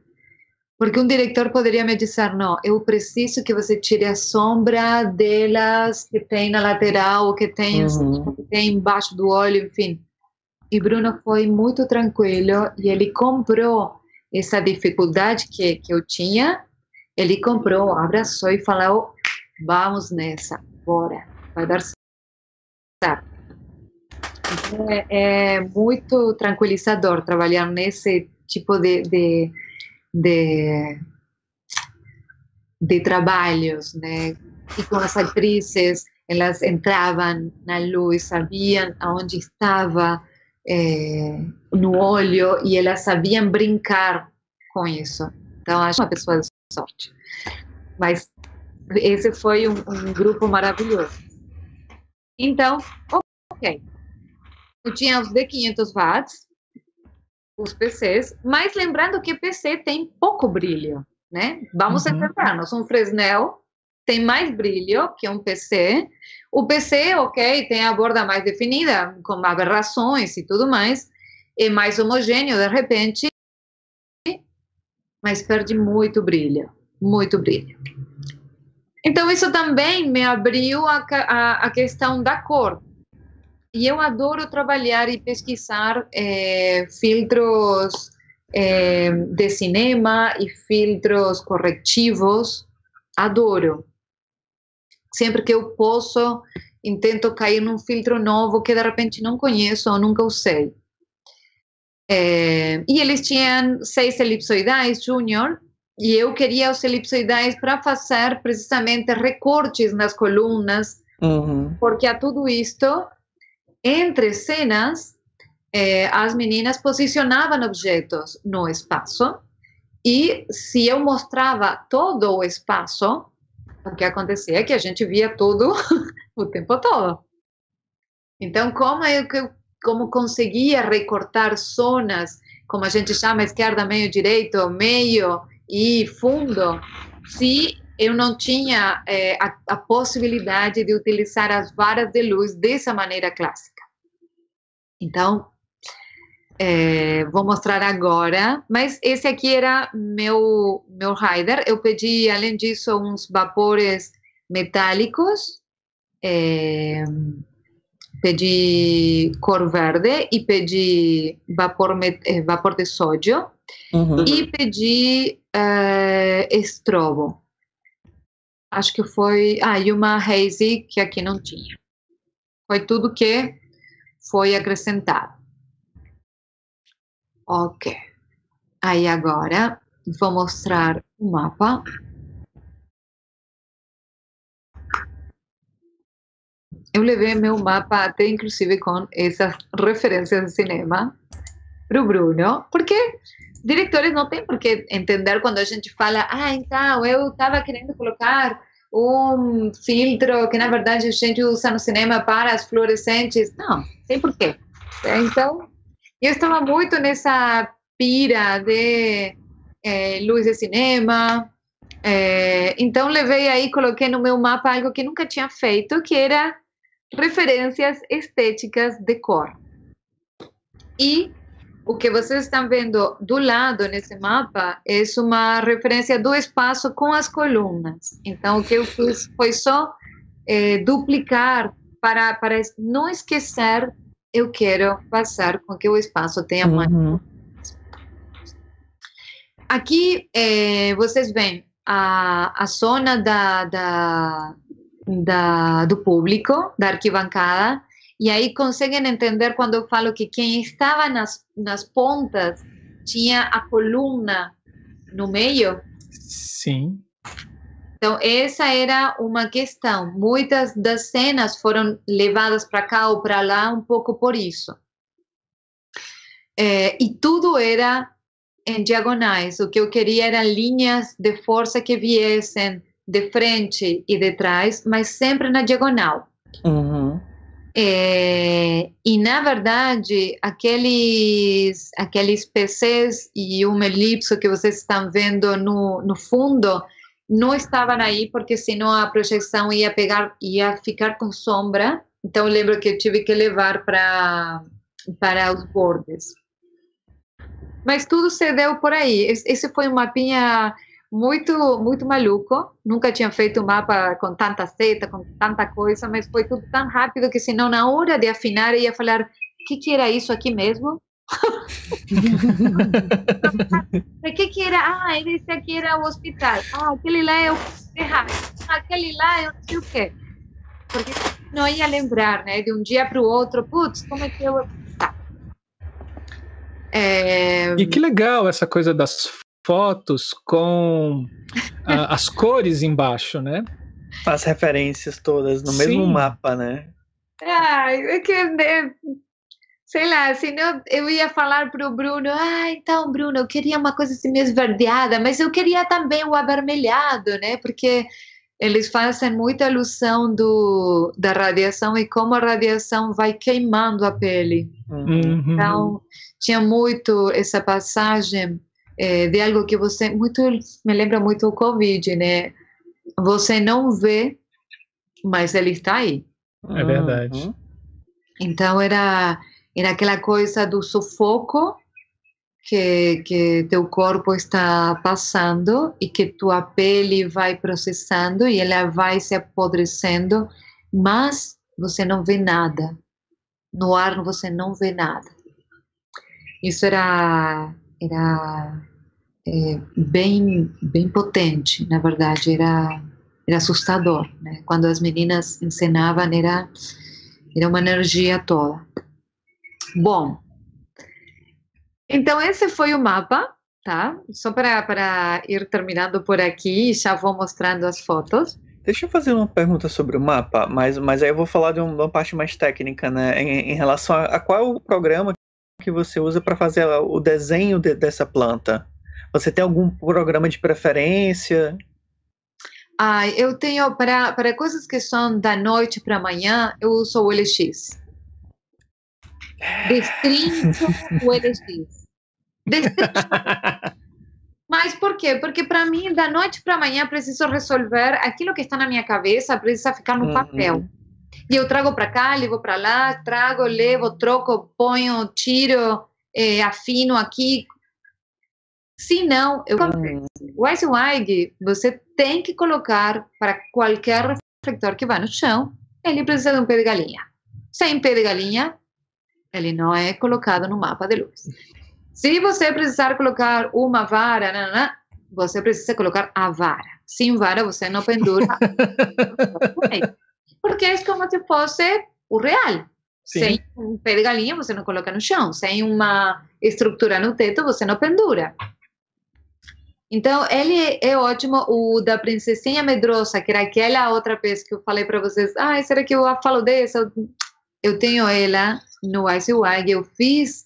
porque um diretor poderia me dizer: não, eu preciso que você tire a sombra delas que tem na lateral, que tem, uhum. que tem embaixo do olho, enfim. E Bruno foi muito tranquilo e ele comprou essa dificuldade que, que eu tinha ele comprou, abraçou e falou: vamos nessa, bora, vai dar certo. É, é muito tranquilizador trabalhar nesse tipo de, de, de, de trabalhos, né? E com as atrizes, elas entravam na luz, sabiam aonde estava é, no olho e elas sabiam brincar com isso. Então, acho uma pessoa sorte. Mas esse foi um, um grupo maravilhoso. Então, ok. Eu tinha os de 500 watts, os PCs, mas lembrando que PC tem pouco brilho, né? Vamos uhum. entendermos, um Fresnel tem mais brilho que um PC. O PC, ok, tem a borda mais definida, com aberrações e tudo mais, é mais homogêneo de repente, mas perde muito brilho, muito brilho. Então, isso também me abriu a, a, a questão da cor. E eu adoro trabalhar e pesquisar é, filtros é, de cinema e filtros corretivos. Adoro. Sempre que eu posso, intento cair num filtro novo que de repente não conheço ou nunca usei. É, e eles tinham seis elipsoidais júnior, e eu queria os elipsoidais para fazer precisamente recortes nas colunas, uhum. porque a tudo isto, entre cenas, é, as meninas posicionavam objetos no espaço, e se eu mostrava todo o espaço, o que acontecia é que a gente via tudo o tempo todo. Então, como eu como conseguia recortar zonas, como a gente chama, esquerda, meio, direito, meio e fundo, se eu não tinha é, a, a, possibilidade de utilizar as varas de luz dessa maneira clássica. Então, é, vou mostrar agora, mas esse aqui era meu, meu rider. Eu pedi, além disso, uns vapores metálicos. É, pedi cor verde e pedi vapor, eh, vapor de sódio uhum. e pedi uh, estrobo. acho que foi. Ah, e uma hazy que aqui não tinha. Foi tudo que foi acrescentado. Ok. Aí agora vou mostrar o mapa. Eu levei meu mapa até inclusive com essas referências de cinema para o Bruno, porque diretores não têm por que entender quando a gente fala, ah, então eu estava querendo colocar um filtro que na verdade a gente usa no cinema para as fluorescentes. Não, tem porquê. Então, eu estava muito nessa pira de é, luz de cinema. É, então, levei aí, coloquei no meu mapa algo que nunca tinha feito, que era referências estéticas de cor. E o que vocês estão vendo do lado nesse mapa é uma referência do espaço com as colunas. Então, o que eu fiz foi só é, duplicar para, para não esquecer. Eu quero passar com que o espaço tenha mais. Uhum. Aqui é, vocês veem a, a zona da, da, da, do público, da arquibancada, e aí conseguem entender quando eu falo que quem estava nas, nas pontas tinha a coluna no meio? Sim. Então, essa era uma questão. Muitas das cenas foram levadas para cá ou para lá um pouco por isso. É, e tudo era em diagonais. O que eu queria eram linhas de força que viessem de frente e de trás, mas sempre na diagonal. Uhum. É, e na verdade, aqueles, aqueles PCs e uma elipse que vocês estão vendo no, no fundo não estavam aí porque senão a projeção ia pegar, ia ficar com sombra. Então lembro que eu tive que levar para para os bordes. Mas tudo se deu por aí. Esse foi um mapinha muito, muito maluco. Nunca tinha feito um mapa com tanta seta, com tanta coisa, mas foi tudo tão rápido que, senão, na hora de afinar, ia falar: o que, que era isso aqui mesmo? O que, que era? Ah, esse aqui era o hospital. Ah, aquele lá é o errado. Aquele lá é o não sei o quê. Porque não ia lembrar, né? De um dia para o outro, putz, como é que eu. Tá. É... E que legal essa coisa das fotos com a, as cores embaixo, né? As referências todas no Sim. mesmo mapa, né? Ah, é que, né, sei lá, senão eu ia falar para o Bruno, ah, então, Bruno, eu queria uma coisa assim meio esverdeada, mas eu queria também o avermelhado, né? Porque eles fazem muita alusão do, da radiação e como a radiação vai queimando a pele. Uhum. Então, tinha muito essa passagem é, de algo que você muito me lembra muito o Covid, né? Você não vê, mas ele está aí. É verdade. Uhum. Então era era aquela coisa do sufoco que que teu corpo está passando e que tua pele vai processando e ela vai se apodrecendo, mas você não vê nada. No ar você não vê nada. Isso era era é, bem bem potente, na verdade, era era assustador, né? Quando as meninas encenavam era era uma energia toda. Bom, então esse foi o mapa, tá? Só para ir terminando por aqui, já vou mostrando as fotos. Deixa eu fazer uma pergunta sobre o mapa, mas, mas aí eu vou falar de uma parte mais técnica, né? Em, em relação a, a qual o programa que você usa para fazer o desenho de, dessa planta? Você tem algum programa de preferência? Ah, eu tenho para, coisas que são da noite para amanhã, eu uso o LX. Destrincho o LX. Destrincho. Mas por quê? Porque para mim, da noite para amanhã, preciso resolver aquilo que está na minha cabeça, precisa ficar no uhum. papel. E eu trago para cá, levo para lá, trago, levo, troco, ponho, tiro, é, afino aqui. Se não, eu o Ice Wide você tem que colocar para qualquer reflector que vá no chão, ele precisa de um pé de galinha. Sem pé de galinha, ele não é colocado no mapa de luz. Se você precisar colocar uma vara, você precisa colocar a vara. Sem vara você não pendura. Porque é como se fosse o real. Sim. Sem um pé de galinha você não coloca no chão. Sem uma estrutura no teto você não pendura. Então, ele é ótimo. O da Princesinha Medrosa, que era aquela outra vez que eu falei para vocês. Ah, será que eu falo dessa? Eu tenho ela no Ice Wag. Eu fiz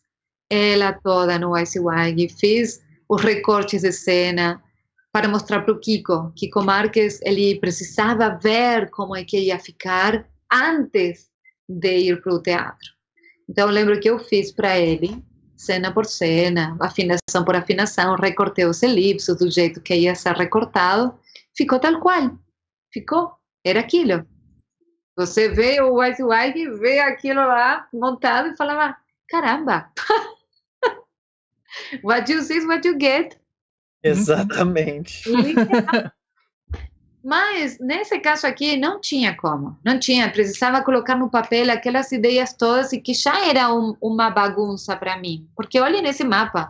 ela toda no Ice Wag. Fiz os recortes de cena para mostrar para o Kiko. Kiko Marques, ele precisava ver como é que ia ficar antes de ir para o teatro. Então, eu lembro que eu fiz para ele cena por cena, afinação por afinação, recortei os elipsos do jeito que ia ser recortado, ficou tal qual. Ficou, era aquilo. Você vê o White White, vê aquilo lá montado e falava, caramba, what you see is what you get. Exatamente. Mas nesse caso aqui não tinha como, não tinha, precisava colocar no papel aquelas ideias todas e que já era um, uma bagunça para mim, porque olhe nesse mapa.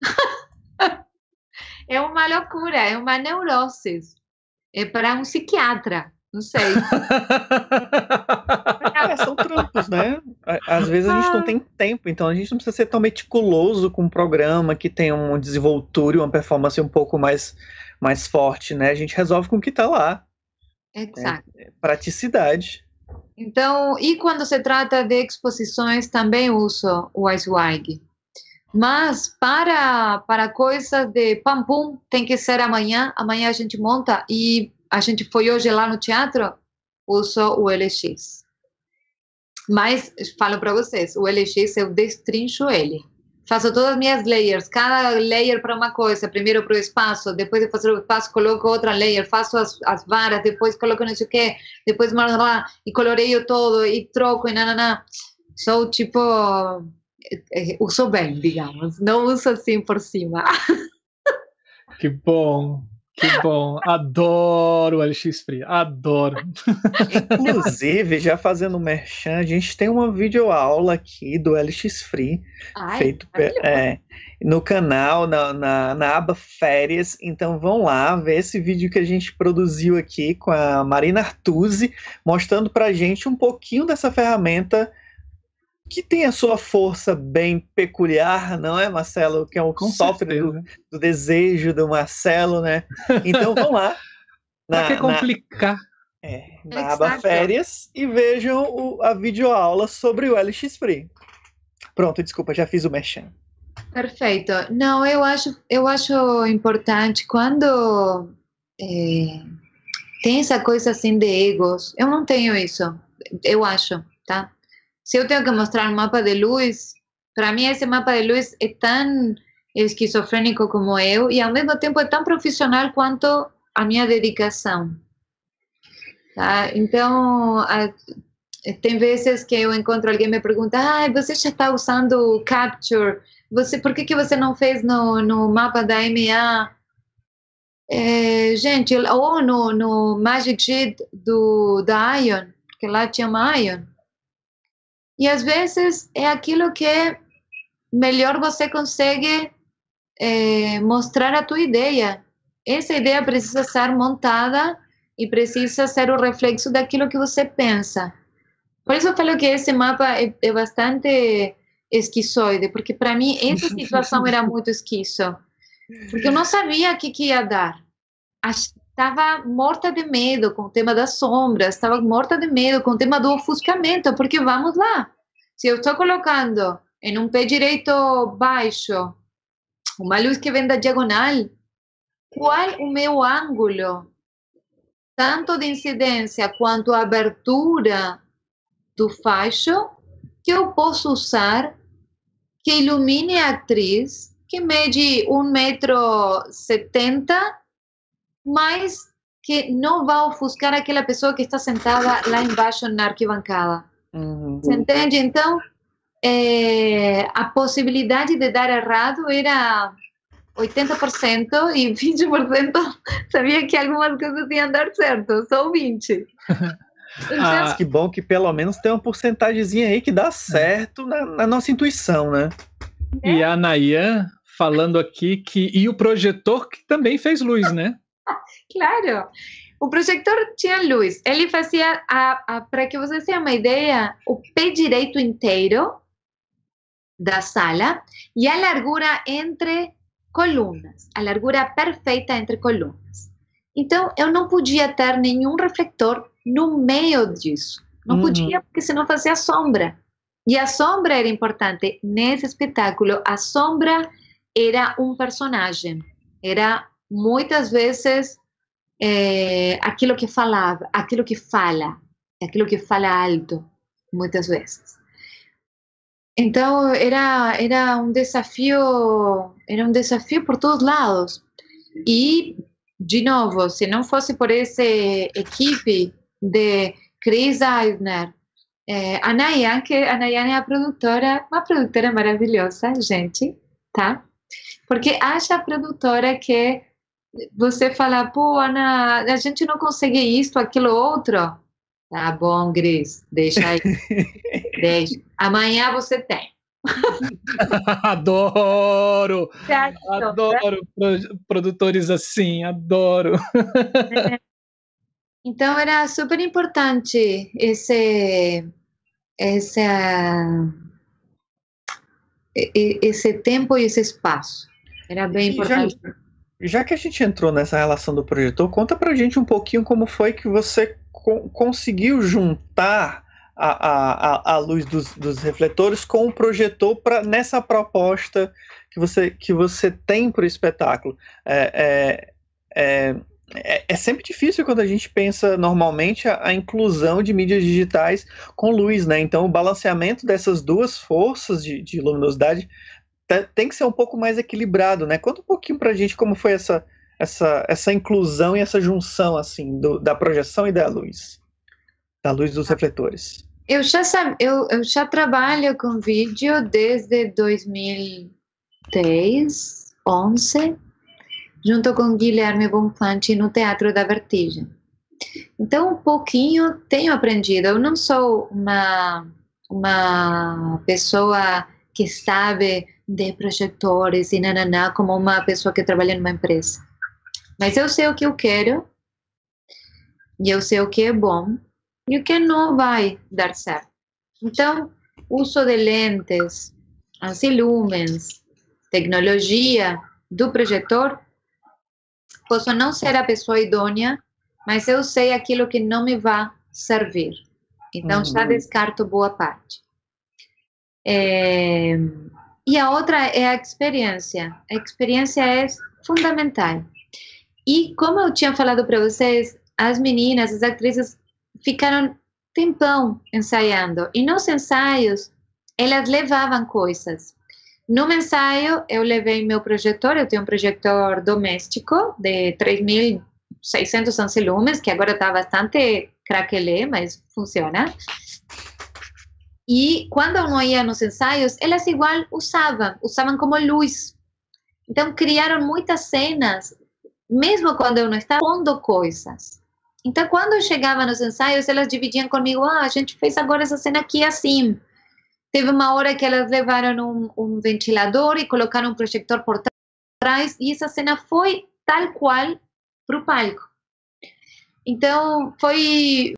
é uma loucura, é uma neurose. É para um psiquiatra, não sei. é, são trampos, né? Às vezes a gente não tem tempo, então a gente não precisa ser tão meticuloso com um programa que tem uma desenvoltura e uma performance um pouco mais mais forte, né? A gente resolve com o que está lá. Exato. É, praticidade. Então, e quando se trata de exposições, também uso o Icewag. Mas para, para coisas de pam pum, tem que ser amanhã. Amanhã a gente monta e a gente foi hoje lá no teatro, uso o LX. Mas falo para vocês, o LX eu destrincho ele faço todas as minhas layers, cada layer para uma coisa, primeiro para o espaço, depois de fazer o espaço coloco outra layer, faço as, as varas, depois coloco não sei o quê, depois blá, blá, e coloreio todo, e troco, e nanana. Sou tipo, eh, uso bem, digamos, não uso assim por cima. Que bom. Que bom, adoro o LX Free, adoro. Inclusive, já fazendo merchan, a gente tem uma videoaula aqui do LX Free, Ai, feito é, no canal, na, na, na, aba Férias. Então vão lá ver esse vídeo que a gente produziu aqui com a Marina Artuzzi, mostrando pra gente um pouquinho dessa ferramenta que tem a sua força bem peculiar, não é, Marcelo? Que é o Com software do, do, desejo do Marcelo, né? Então vamos lá. Na, que complicar? Na, é, na aba férias e vejam o, a videoaula sobre o LX Free. Pronto, desculpa, já fiz o merchan. Perfeito. Não, eu acho, eu acho importante quando é, tem essa coisa assim de egos. Eu não tenho isso, eu acho, tá? Se eu tenho que mostrar um mapa de luz, para mim esse mapa de luz é tão esquizofrênico como eu e ao mesmo tempo é tão profissional quanto a minha dedicação. Tá? Então, a, tem vezes que eu encontro alguém me pergunta, ah, você já está usando o Capture, você, por que, que você não fez no, no mapa da MA? É, gente, ou no, no Magic Sheet do, da Ion, porque lá tinha uma Ion. E às vezes é aquilo que melhor você consegue é, mostrar a tua ideia. Essa ideia precisa ser montada e precisa ser o reflexo daquilo que você pensa. Por isso eu falo que esse mapa é, é bastante esquizoide, porque para mim essa situação era muito esquizo. Porque eu não sabia o que, que ia dar estava morta de medo com o tema das sombras, estava morta de medo com o tema do ofuscamento, porque vamos lá. Se eu estou colocando em um pé direito baixo uma luz que vem da diagonal, qual o meu ângulo, tanto de incidência quanto abertura do faixo, que eu posso usar que ilumine a atriz, que mede 1,70m mas que não vai ofuscar aquela pessoa que está sentada lá embaixo na arquibancada. Uhum. Você entende? Então, é, a possibilidade de dar errado era 80% e 20% sabia que algumas coisas iam dar certo, só 20%. Então, ah, que bom que pelo menos tem uma porcentagemzinha aí que dá certo na, na nossa intuição, né? E a Nayan falando aqui que. E o projetor que também fez luz, né? Claro. O projetor tinha luz. Ele fazia, para que vocês tenham uma ideia, o pé direito inteiro da sala e a largura entre colunas, a largura perfeita entre colunas. Então, eu não podia ter nenhum refletor no meio disso. Não uhum. podia, porque senão fazia sombra. E a sombra era importante. Nesse espetáculo, a sombra era um personagem. Era muitas vezes é, aquilo que falava, aquilo que fala, aquilo que fala alto, muitas vezes. Então era era um desafio, era um desafio por todos lados. E de novo, se não fosse por essa equipe de Chris Eisner, é, a Nayan, que a Nayan é a produtora, uma produtora maravilhosa, gente, tá? Porque acha produtora que você fala, pô, Ana, a gente não consegue isso, aquilo, outro. Tá bom, Gris, deixa aí. deixa. Amanhã você tem. adoro! Adoro produtores assim, adoro. É. Então era super importante esse, esse, esse tempo e esse espaço. Era bem importante. Já, já, que a gente entrou nessa relação do projetor, conta pra gente um pouquinho como foi que você co conseguiu juntar a, a, a luz dos, dos refletores com o projetor pra, nessa proposta que você, que você tem para o espetáculo. É, é, é, é, é, sempre difícil quando a gente pensa normalmente a, a, inclusão de mídias digitais com luz, né? Então o balanceamento dessas duas forças de, de luminosidade tem que ser um pouco mais equilibrado, né? Conta um pouquinho para a gente como foi essa, essa, essa inclusão e essa junção assim do, da projeção e da luz, da luz dos refletores. Eu já eu, eu já trabalho com vídeo desde 2010, 11 junto com Guilherme Bonfante no Teatro da Vertigem. Então, um pouquinho tenho aprendido. Eu não sou uma, uma pessoa que sabe de projetores e nananá, como uma pessoa que trabalha numa empresa. Mas eu sei o que eu quero, e eu sei o que é bom, e o que não vai dar certo. Então, uso de lentes, anti-lumens, tecnologia do projetor Posso não ser a pessoa idônea, mas eu sei aquilo que não me vai servir. Então, uhum. já descarto boa parte. É... E a outra é a experiência. A experiência é fundamental. E como eu tinha falado para vocês, as meninas, as atrizes ficaram tempão ensaiando. E nos ensaios, elas levavam coisas. No ensaio, eu levei meu projetor, eu tenho um projetor doméstico de 3.600 ancilumes, que agora está bastante craquelê, mas funciona. E quando eu não ia nos ensaios, elas igual usavam, usavam como luz. Então, criaram muitas cenas, mesmo quando eu não estava pondo coisas. Então, quando eu chegava nos ensaios, elas dividiam comigo: ah, a gente fez agora essa cena aqui assim. Teve uma hora que elas levaram um, um ventilador e colocaram um projetor por trás e essa cena foi tal qual para o palco. Então foi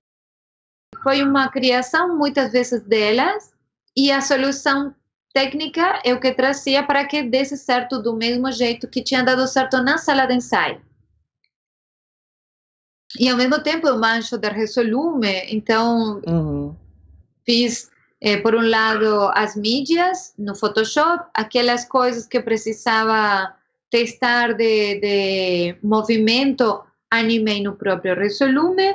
foi uma criação muitas vezes delas e a solução técnica é o que trazia para que desse certo do mesmo jeito que tinha dado certo na sala de ensaio. E ao mesmo tempo eu mancho de resolume, então uhum. fiz é, por um lado, as mídias no Photoshop, aquelas coisas que precisava testar de, de movimento, animei no próprio Resolume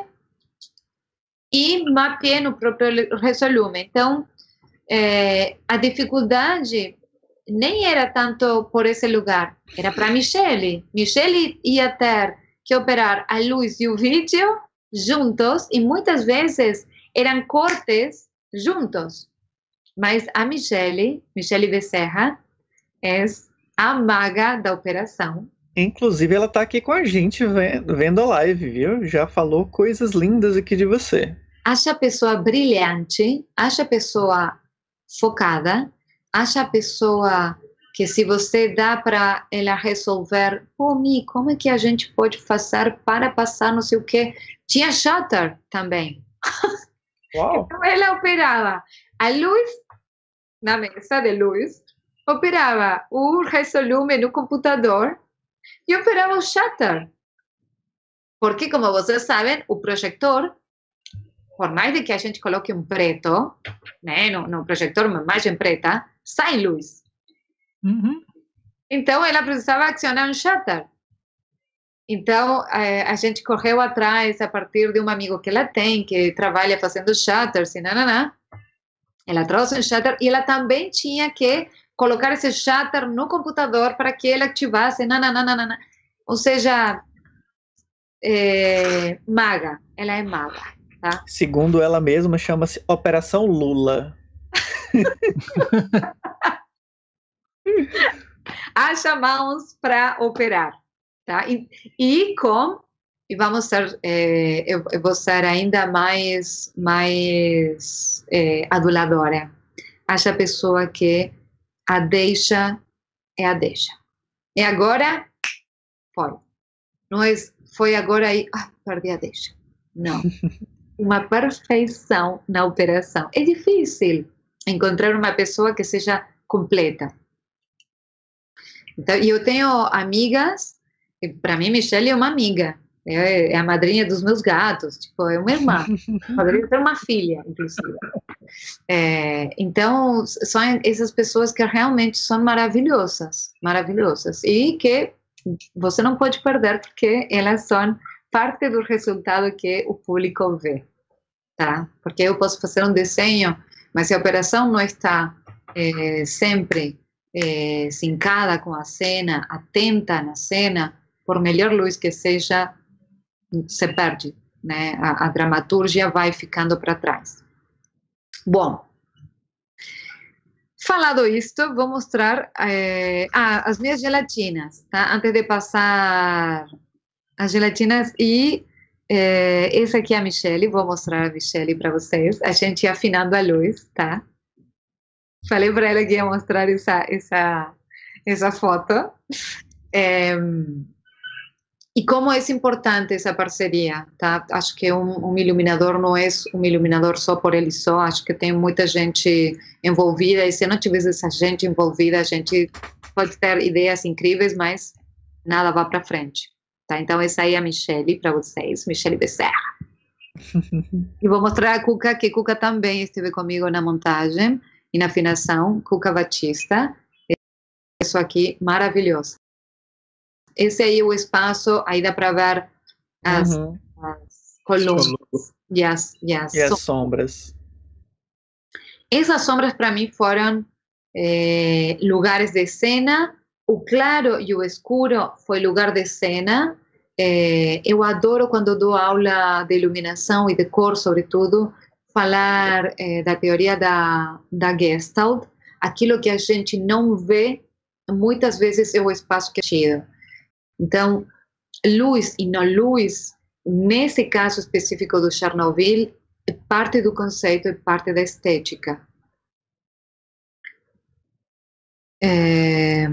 e mapeei no próprio Resolume. Então, é, a dificuldade nem era tanto por esse lugar, era para Michele. Michele ia ter que operar a luz e o vídeo juntos e muitas vezes eram cortes juntos. Mas a Michele, Michele Becerra, é a maga da operação. Inclusive, ela está aqui com a gente vendo a live, viu? Já falou coisas lindas aqui de você. Acha a pessoa brilhante, acha a pessoa focada, acha a pessoa que se você dá para ela resolver, pô, Mi, como é que a gente pode fazer para passar não sei o quê? Tinha shutter também. Uau. Então ela operava a luz na mesa de luz, operava o resolume no computador e operava o shutter. Porque, como vocês sabem, o projetor, por mais de que a gente coloque um preto, né, no, no projetor, uma imagem preta, sai luz. Uhum. Então, ela precisava acionar um shutter. Então, a gente correu atrás a partir de um amigo que ela tem, que trabalha fazendo shutters e nananá. Ela trouxe um shutter e ela também tinha que colocar esse shutter no computador para que ele ativasse, nananana. Ou seja, é, maga, ela é maga, tá? Segundo ela mesma, chama-se Operação Lula. Acha mãos para operar, tá? E, e com e vamos ser, é, eu, eu, vou ser ainda mais mais é, aduladora. Acha a pessoa que a deixa é a deixa. E agora foi. Não é, foi agora aí, ah, perdi a deixa. Não. Uma perfeição na operação. É difícil encontrar uma pessoa que seja completa. Então, eu tenho amigas, para mim, Michelle é uma amiga, é, é, a madrinha dos meus gatos, tipo, é uma irmã, poderia ter uma filha, inclusive. É, então, são essas pessoas que realmente são maravilhosas, maravilhosas, e que você não pode perder, porque elas são parte do resultado que o público vê, tá? Porque eu posso fazer um desenho, mas se a operação não está é, sempre é, sincada com a cena, atenta na cena, por melhor luz que seja, se perde, né? A, a dramaturgia vai ficando para trás. Bom, falado isto, vou mostrar eh, ah, as minhas gelatinas, tá? Antes de passar as gelatinas e eh, essa aqui é a Michelle, vou mostrar a Michelle para vocês. A gente afinando a luz, tá? Falei para ela que ia mostrar essa essa essa foto. É, e como é importante essa parceria, tá? Acho que um, um, iluminador não é um iluminador só por ele só, acho que tem muita gente envolvida, e se não tivesse essa gente envolvida, a gente pode ter ideias incríveis, mas nada vai para frente, tá? Então essa aí é a Michelle para vocês, Michelle Becerra. e vou mostrar a Cuca, que Cuca também esteve comigo na montagem e na afinação, Cuca Batista, isso aqui maravilhoso esse aí é o espaço, aí dá para ver as, uhum. as colunas e as, e as, e as sombras. Essas sombras para mim foram eh, lugares de cena, o claro e o escuro foi lugar de cena. Eh, eu adoro quando dou aula de iluminação e de cor, sobretudo, falar eh, da teoria da, da Gestalt. Aquilo que a gente não vê, muitas vezes é o espaço que é tido. Então, luz e não luz, nesse caso específico do Chernobyl, é parte do conceito, é parte da estética. É,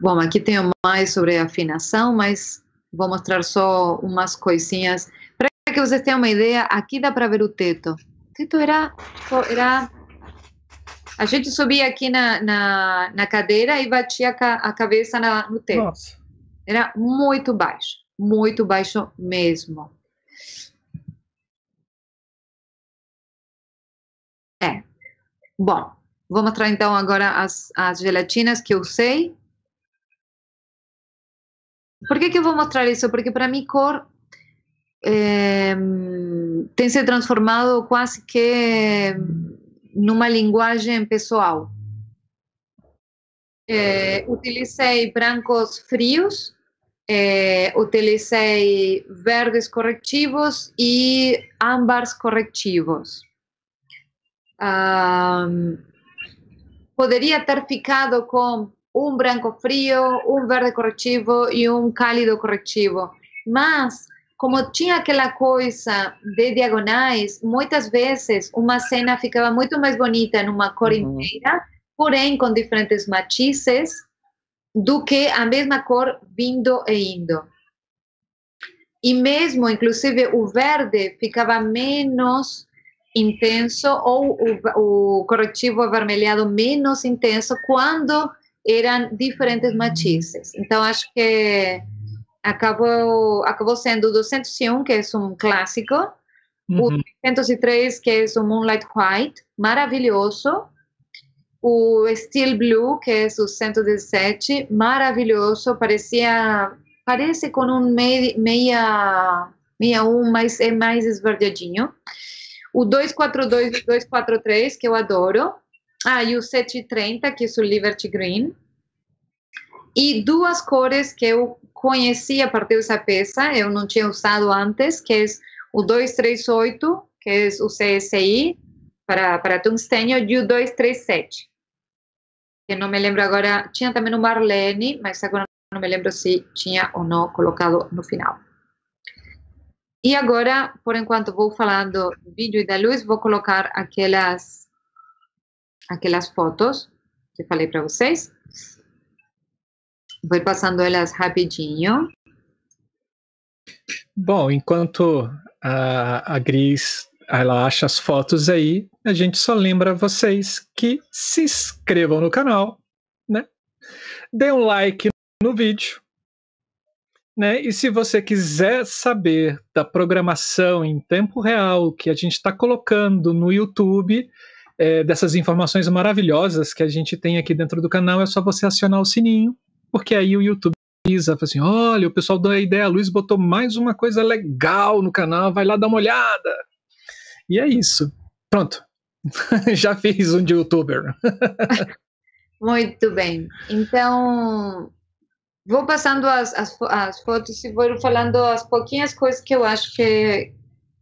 bom, aqui tenho mais sobre afinação, mas vou mostrar só umas coisinhas. Para que vocês tenham uma ideia, aqui dá para ver o teto. O teto era, era a gente subia aqui na, na, na cadeira e batia a, cabeça na, no teto. Nossa. Era muito baixo, muito baixo mesmo. É. Bom, vou mostrar então agora as, as gelatinas que eu usei. Por que, que eu vou mostrar isso? Porque para mim cor é, tem se transformado quase que numa linguagem pessoal. É, utilizei brancos frios eh, utilizei verdes corretivos e âmbares corretivos. Poderia ter ficado com um branco frio, um verde corretivo e um cálido corretivo, mas como tinha aquela coisa de diagonais, muitas vezes uma cena ficava muito mais bonita numa cor uhum. inteira, porém com diferentes matizes do que a mesma cor vindo e indo. E mesmo, inclusive, o verde ficava menos intenso ou o, o corretivo avermelhado menos intenso quando eram diferentes matizes. Então, acho que acabou, acabou sendo o 201, que é um clássico, uhum. o 303, que é o Moonlight White, maravilhoso, o Steel Blue, que é o 117, maravilhoso, parecia, parece com um meia, meia, um, mas é mais esverdeadinho. O 242 e 243, que eu adoro. Ah, e o 730, que é o Liberty Green. E duas cores que eu conheci a partir dessa peça, eu não tinha usado antes, que é o 238, que é o CSI, para, para tungstênio, e o 237. Que não me lembro agora, tinha também o Marlene, mas agora não me lembro se tinha ou não colocado no final. E agora, por enquanto, vou falando do vídeo e da luz, vou colocar aquelas, aquelas fotos que falei para vocês. Vou passando elas rapidinho. Bom, enquanto a, a Gris ela acha as fotos aí, a gente só lembra vocês que se inscrevam no canal, né? Dê um like no vídeo, né? E se você quiser saber da programação em tempo real que a gente está colocando no YouTube, é, dessas informações maravilhosas que a gente tem aqui dentro do canal, é só você acionar o sininho, porque aí o YouTube avisa, fala assim, olha, o pessoal da Ideia Luz botou mais uma coisa legal no canal, vai lá dar uma olhada. E é isso. Pronto. Já fiz um de youtuber. Muito bem. Então, vou passando as, as, as fotos e vou falando as pouquinhas coisas que eu acho que,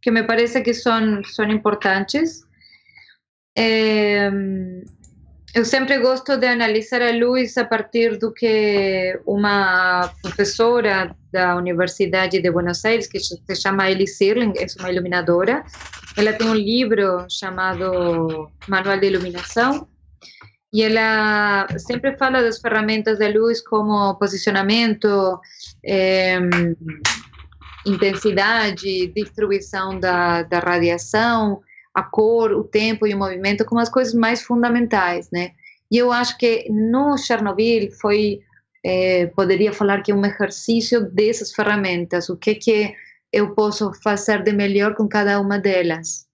que me parece que são, são importantes. É, eu sempre gosto de analisar a luz a partir do que uma professora da Universidade de Buenos Aires, que se chama Ellie Sirling, é uma iluminadora, ela tem um livro chamado Manual de Iluminação, e ela sempre fala das ferramentas da luz como posicionamento, é, intensidade, distribuição da, da radiação, a cor, o tempo e o movimento como as coisas mais fundamentais, né? E eu acho que no Chernobyl foi, é, poderia falar que é um exercício dessas ferramentas, o que que eu posso fazer de melhor com cada uma delas.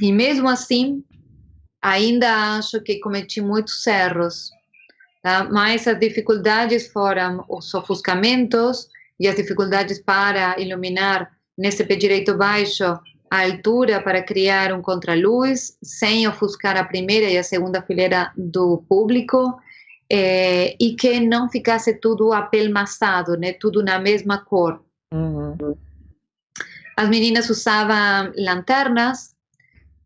E mesmo assim, ainda acho que cometi muitos erros, tá? mas as dificuldades foram os ofuscamentos e as dificuldades para iluminar nesse pé direito baixo a altura para criar um contraluz sem ofuscar a primeira e a segunda fileira do público é, e que não ficasse tudo apelmaçado, né, tudo na mesma cor. Uhum. As meninas usavam lanternas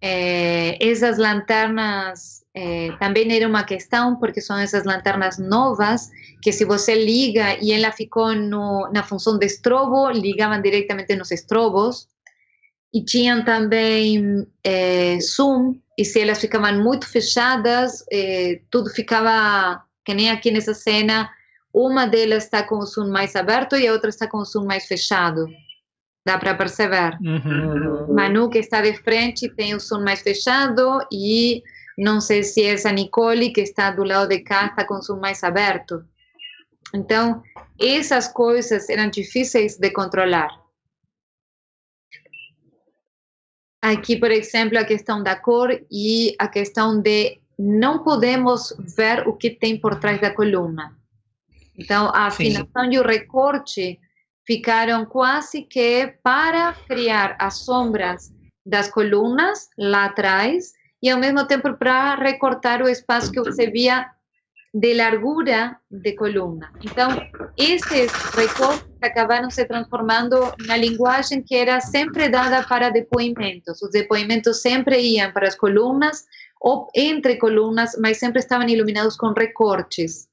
eh, essas lanternas eh, também era uma questão, porque são essas lanternas novas, que se você liga e ela ficou no, na função de estrobo, ligavam diretamente nos estrobos. E tinham também eh, zoom, e se elas ficavam muito fechadas, tudo ficava, que nem aqui nessa cena, uma delas está com o zoom mais aberto e a outra está com o zoom mais fechado. Dá para perceber. Uhum. Manu, que está de frente, tem o som mais fechado e não sei se é essa Nicole, que está do lado de cá, está com o som mais aberto. Então, essas coisas eram difíceis de controlar. Aqui, por exemplo, a questão da cor e a questão de não podemos ver o que tem por trás da coluna. Então, a afinação Sim. e o recorte ficaram quase que para criar as sombras das colunas lá atrás e ao mesmo tempo para recortar o espaço que você via de largura de coluna. Então, esses recortes acabaram se transformando na linguagem que era sempre dada para depoimentos. Os depoimentos sempre iam para as colunas ou entre colunas, mas sempre estavam iluminados com recortes.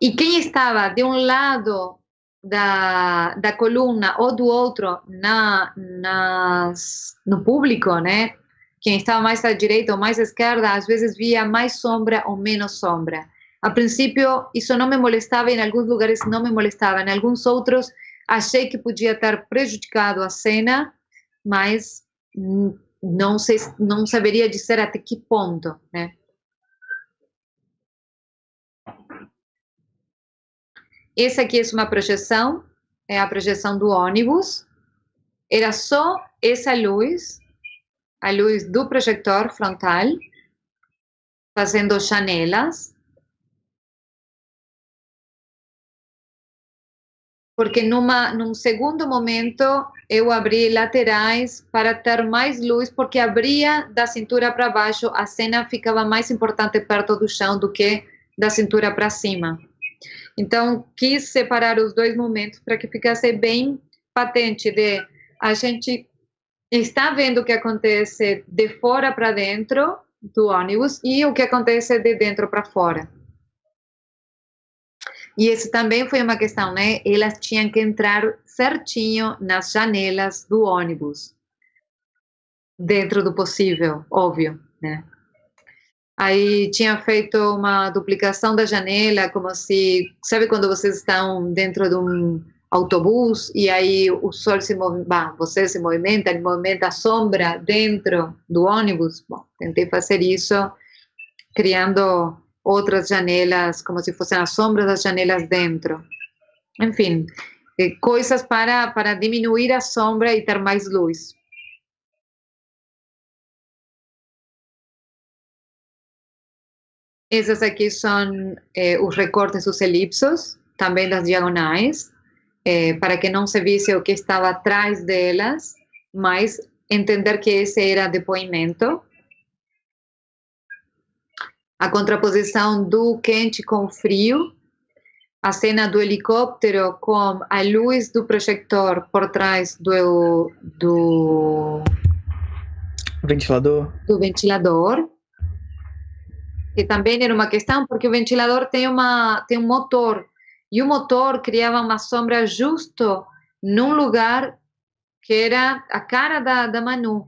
E quem estava de um lado da, da coluna ou do outro na, nas, no público, né? Quem estava mais à direita ou mais à esquerda, às vezes via mais sombra ou menos sombra. A princípio, isso não me molestava, em alguns lugares não me molestava, em alguns outros, achei que podia ter prejudicado a cena, mas não, sei, não saberia dizer até que ponto, né? Essa aqui é uma projeção, é a projeção do ônibus. Era só essa luz, a luz do projetor frontal, fazendo janelas. Porque numa, num segundo momento eu abri laterais para ter mais luz, porque abria da cintura para baixo, a cena ficava mais importante perto do chão do que da cintura para cima. Então, quis separar os dois momentos para que ficasse bem patente de a gente está vendo o que acontece de fora para dentro do ônibus e o que acontece de dentro para fora. E isso também foi uma questão, né? Elas tinham que entrar certinho nas janelas do ônibus, dentro do possível, óbvio, né? Aí tinha feito uma duplicação da janela, como se, sabe quando vocês estão dentro de um autobus e aí o sol se movimenta, você se movimenta, ele movimenta a sombra dentro do ônibus. Bom, tentei fazer isso criando outras janelas, como se fossem as sombras das janelas dentro. Enfim, eh, coisas para, para diminuir a sombra e ter mais luz. Essas aqui são eh, os recortes dos elipsos, também das diagonais, eh, para que não se visse o que estava atrás delas, mas entender que esse era depoimento. A contraposição do quente com frio, a cena do helicóptero com a luz do projetor por trás do, do ventilador. Do ventilador que também era uma questão, porque o ventilador tem, uma, tem um motor, e o motor criava uma sombra justo num lugar que era a cara da, da Manu.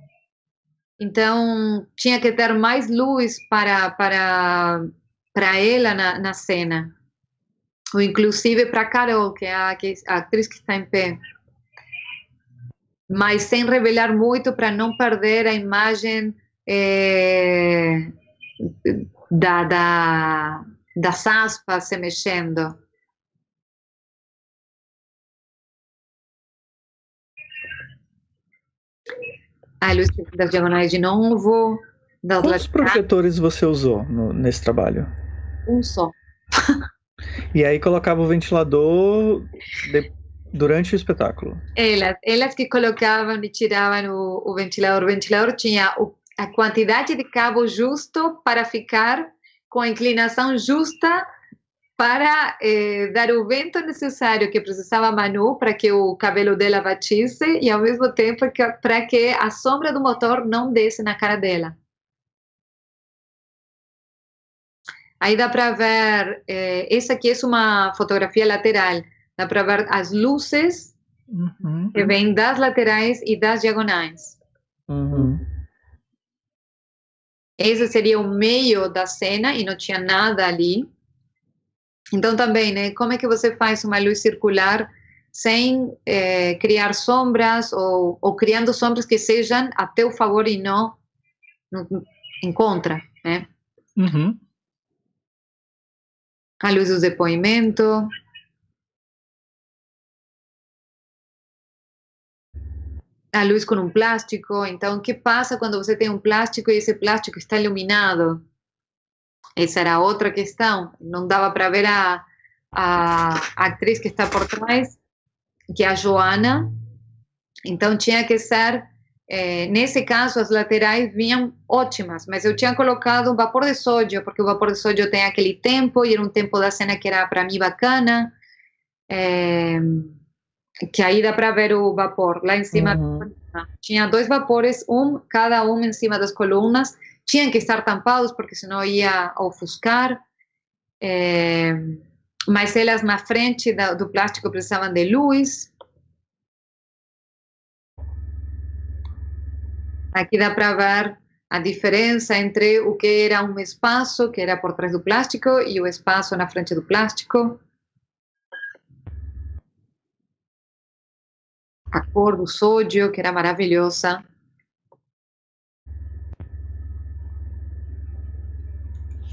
Então, tinha que ter mais luz para, para, para ela na, na cena. Ou inclusive para Carol, que é a, a atriz que está em pé. Mas sem revelar muito para não perder a imagem é, da, da, das aspas se mexendo. A luz das diagonais de novo. Das Quantos projetores você usou no, nesse trabalho? Um só. E aí colocava o ventilador de, durante o espetáculo? Elas, elas que colocavam e tiravam o, o ventilador. O ventilador tinha o a quantidade de cabo justo para ficar com a inclinação justa para eh, dar o vento necessário que precisava Manu para que o cabelo dela batisse e ao mesmo tempo para que a sombra do motor não desce na cara dela. Aí dá para ver, eh, essa aqui é uma fotografia lateral, dá para ver as luzes uhum. que vêm das laterais e das diagonais. Uhum. Esse seria o meio da cena e não tinha nada ali. Então também, né? Como é que você faz uma luz circular sem é, criar sombras ou, ou, criando sombras que sejam a teu favor e não em contra, né? Uhum. A luz do depoimento. A luz com um plástico. Então, o que passa quando você tem um plástico e esse plástico está iluminado? Essa era outra questão. Não dava para ver a, a, atriz que está por trás, que é a Joana. Então, tinha que ser. Eh, nesse caso, as laterais vinham ótimas, mas eu tinha colocado um vapor de sódio, porque o vapor de sódio tem aquele tempo, e era um tempo da cena que era para mim bacana. Eh, que aí dá para ver o vapor lá em cima. Uhum. Tinha dois vapores, um cada um em cima das colunas. Tinham que estar tampados porque senão ia ofuscar. É, mas elas na frente do plástico precisavam de luz. Aqui dá para ver a diferença entre o que era um espaço, que era por trás do plástico, e o espaço na frente do plástico. A cor do sódio, que era maravilhosa.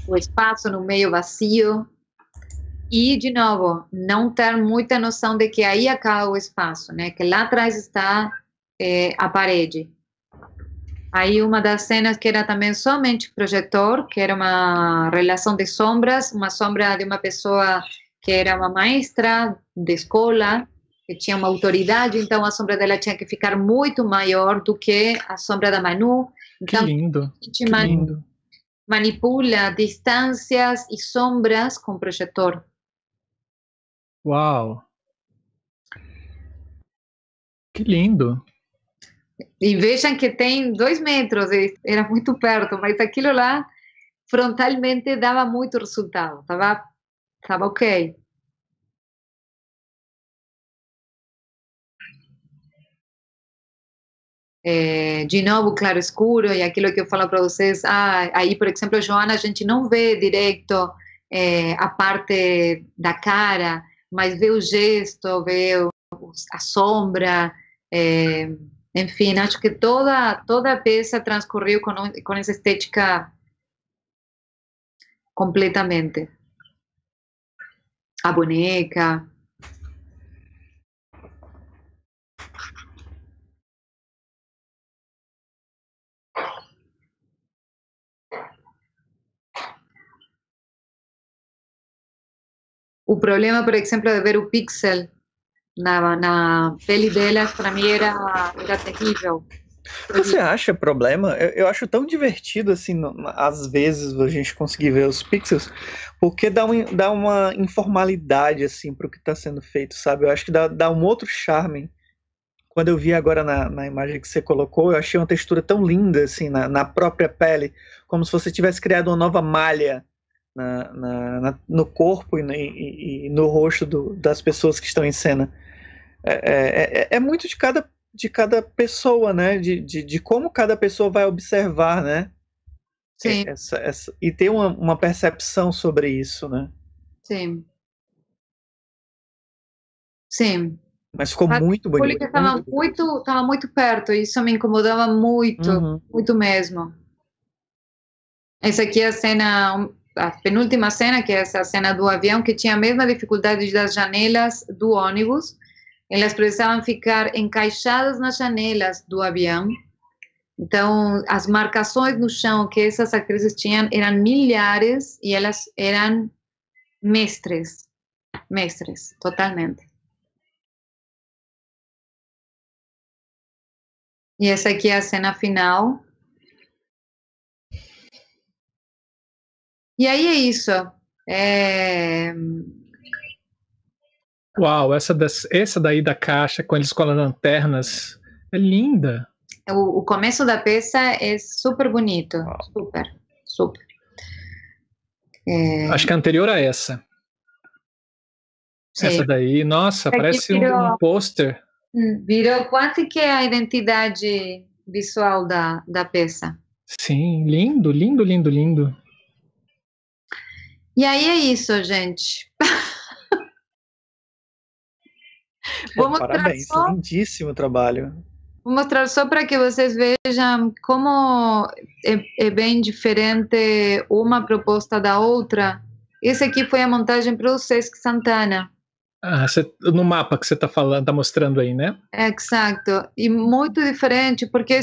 O espaço no meio vazio. E, de novo, não ter muita noção de que aí acaba o espaço, né? Que lá atrás está é, a parede. Aí uma das cenas que era também somente projetor, que era uma relação de sombras, uma sombra de uma pessoa que era uma maestra de escola, que tinha uma autoridade, então a sombra dela tinha que ficar muito maior do que a sombra da Manu. Então, que lindo, que lindo. manipula distâncias e sombras com projetor. Uau! Que lindo! E vejam que tem dois metros, era muito perto, mas aquilo lá frontalmente dava muito resultado, estava tava ok. É, de novo, claro escuro, e aquilo que eu falo para vocês, ah, aí, por exemplo, Joana, a gente não vê direito é, a parte da cara, mas vê o gesto, vê o, a sombra, é, enfim, acho que toda, toda a peça transcorreu com, com essa estética completamente. A boneca. O problema, por exemplo, de ver o pixel na, na pele delas, para mim era, era terrível. Você acha problema? Eu, eu, acho tão divertido, assim, às vezes, a gente conseguir ver os pixels, porque dá, um, dá uma informalidade, assim, o que está sendo feito, sabe? Eu acho que dá, dá um outro charme. Quando eu vi agora na, na imagem que você colocou, eu achei uma textura tão linda, assim, na, na própria pele, como se você tivesse criado uma nova malha na, na, na, no corpo e, e, e no rosto do, das pessoas que estão em cena. É, é, é, é, muito de cada, de cada pessoa, né? De, de, de como cada pessoa vai observar, né? Sim. Essa, essa, e ter uma, uma percepção sobre isso, né? Sim. Sim. Mas ficou Mas muito bonito. Público estava muito, muito, muito perto, isso me incomodava muito, uhum. muito mesmo. Essa aqui é a cena, a penúltima cena, que é essa cena do avião, que tinha a mesma dificuldade das janelas do ônibus. Elas precisavam ficar encaixadas nas janelas do avião. Então, as marcações no chão que essas atrizes tinham eram milhares e elas eram mestres, mestres, totalmente. E essa aqui é a cena final. E aí é isso. É... Uau, essa, das, essa daí da caixa com eles com as lanternas é linda. O, o começo da peça é super bonito. Uau. Super, super. É... Acho que é anterior a essa. Sim. Essa daí, nossa, Aqui parece virou, um, um pôster. Hum, virou quase que a identidade visual da, da peça. Sim, lindo, lindo, lindo, lindo. E aí é isso, gente. Vou Parabéns, só... lindíssimo trabalho. Vou mostrar só para que vocês vejam como é, é, bem diferente uma proposta da outra. Esse aqui foi a montagem para o Sesc Santana. Ah, cê, no mapa que você está falando, tá mostrando aí, né? Exato. E muito diferente, porque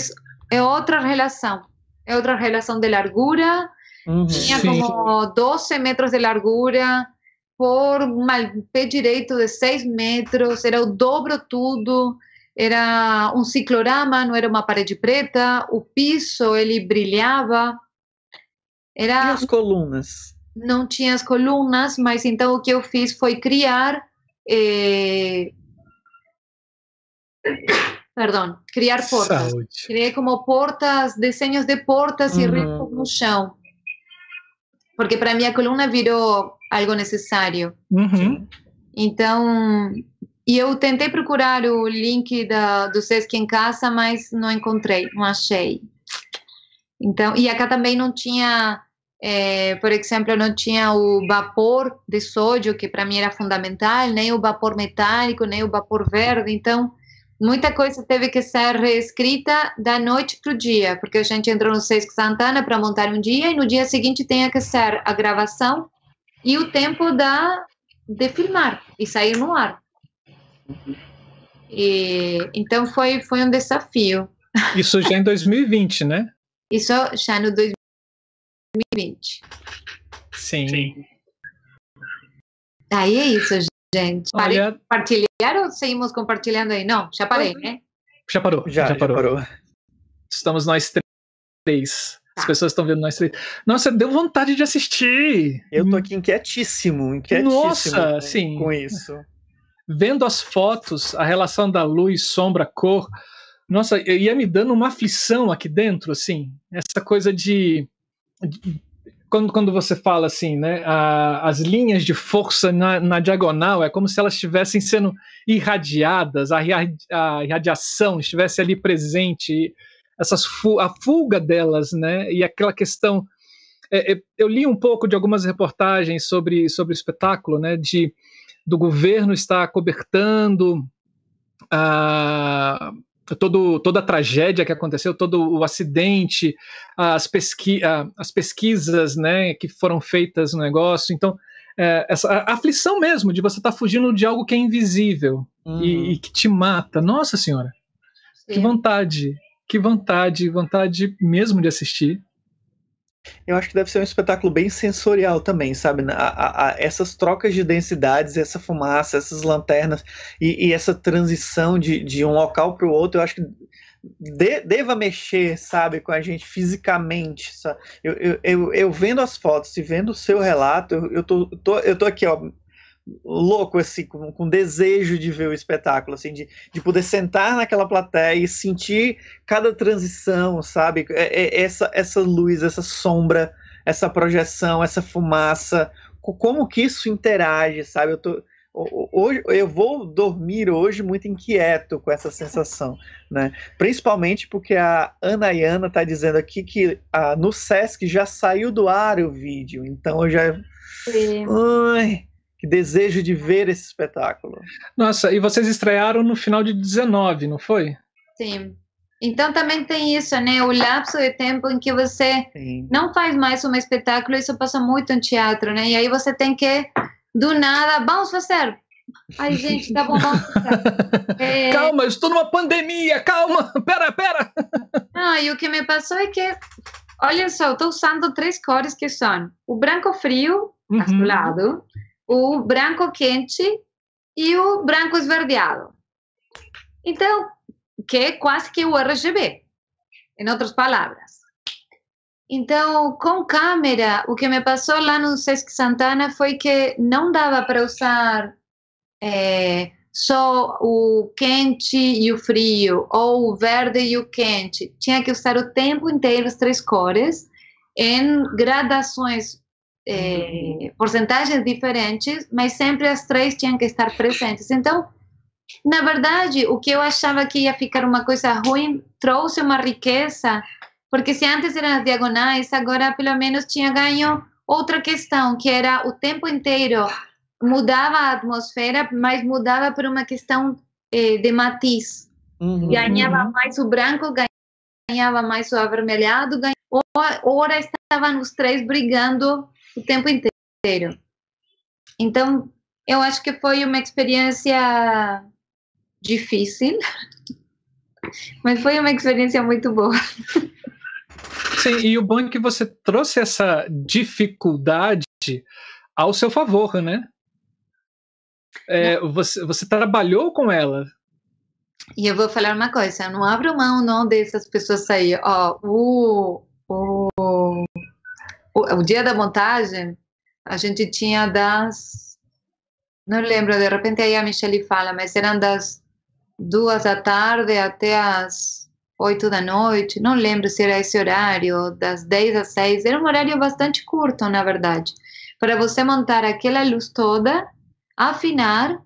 é outra relação. É outra relação de largura, Uhum, Tinha sim. como 12 metros de largura por um pé direito de 6 metros, era o dobro tudo, era um ciclorama, não era uma parede preta, o piso ele brilhava. Era, e as colunas? Não tinha as colunas, mas então o que eu fiz foi criar eh, perdão, criar portas. Saúde. Criei como portas, desenhos de portas uhum. e riscos no chão porque para mim a coluna virou algo necessário. Uhum. Então, e eu tentei procurar o link da, do Sesc em casa, mas não encontrei, não achei. Então, e acá também não tinha, é, por exemplo, não tinha o vapor de sódio, que para mim era fundamental, nem o vapor metálico, nem o vapor verde. Então, muita coisa teve que ser reescrita da noite para o dia, porque a gente entrou no Sesc Santana para montar um dia e no dia seguinte tinha que ser a gravação e o tempo da, de filmar e sair no ar. E, então foi, foi um desafio. Isso já em 2020, né? Isso já no 2020. Sim. Aí é isso, gente. Parei Olha... de compartilhar ou seguimos compartilhando aí? Não, já parei, né? Já parou. Já, já parou. Já parou. Estamos nós três. As tá. pessoas estão vendo nós três. Nossa, deu vontade de assistir. Eu tô aqui inquietíssimo, inquietíssimo Nossa, com, sim. com isso. Vendo as fotos, a relação da luz, sombra, cor. Nossa, ia me dando uma aflição aqui dentro, assim. Essa coisa de, de quando, quando você fala assim, né, a, as linhas de força na, na, diagonal é como se elas estivessem sendo irradiadas, a, a irradiação estivesse ali presente, essas a fuga delas, né, e aquela questão. É, é, eu li um pouco de algumas reportagens sobre, sobre o espetáculo, né, de do governo estar cobertando a todo, toda a tragédia que aconteceu, todo o acidente, as, pesqui as pesquisas né, que foram feitas no negócio. Então, é, essa aflição mesmo de você estar tá fugindo de algo que é invisível uhum. e, e, que te mata. Nossa Senhora, Sim. que vontade, que vontade, vontade mesmo de assistir. Eu acho que deve ser um espetáculo bem sensorial também, sabe? A, a, a, essas trocas de densidades, essa fumaça, essas lanternas e, e essa transição de, de um local para o outro, eu acho que de, deva mexer, sabe, com a gente fisicamente. Sabe? Eu, eu, eu, eu, vendo as fotos e vendo o seu relato, eu, eu, tô, tô, eu tô aqui, ó, louco, assim, com, com desejo de ver o espetáculo, assim, de, de poder sentar naquela plateia e sentir cada transição, sabe? É, é, essa, essa luz, essa sombra, essa projeção, essa fumaça, como que isso interage, sabe? Eu tô, hoje eu vou dormir hoje muito inquieto com essa sensação, né? Principalmente porque a Ana Ana está dizendo aqui que ah, no Sesc já saiu do ar o vídeo, então eu já Sim. Ai, que desejo de ver esse espetáculo. Nossa, e vocês estrearam no final de 19, não foi? Sim. Então também tem isso, né? O lapso de tempo em que você Sim. não faz mais um espetáculo, isso passa muito em teatro, né? E aí você tem que, do nada, vamos fazer. Ai, gente, tá bom, vamos fazer. É... Calma, eu estou numa pandemia, calma, pera, pera. Não, e o que me passou é que, olha só, eu estou usando três cores que são o branco frio, uhum. O branco quente e o branco esverdeado. Então, que é quase que o RGB, em outras palavras. Então, com câmera, o que me passou lá no Sesc Santana foi que não dava para usar é, só o quente e o frio, ou o verde e o quente. Tinha que usar o tempo inteiro as três cores em gradações é, porcentagens diferentes, mas sempre as três tinham que estar presentes. Então, na verdade, o que eu achava que ia ficar uma coisa ruim trouxe uma riqueza, porque se antes eram as diagonais, agora pelo menos tinha ganho outra questão, que era o tempo inteiro mudava a atmosfera, mas mudava por uma questão eh, de matiz. Uhum. Ganhava mais o branco, ganhava mais o avermelhado, ganhava, ora estavam os três brigando o tempo inteiro. Então, eu acho que foi uma experiência difícil, mas foi uma experiência muito boa. Sim, e o bom é que você trouxe essa dificuldade ao seu favor, né? É, você, você trabalhou com ela. E eu vou falar uma coisa, eu não abro mão não dessas pessoas aí. Ó, o, o o, o dia da montagem, a gente tinha das. Não lembro, de repente aí a Michelle fala, mas eram das duas da tarde até as oito da noite. Não lembro se era esse horário, das dez às seis. Era um horário bastante curto, na verdade, para você montar aquela luz toda, afinar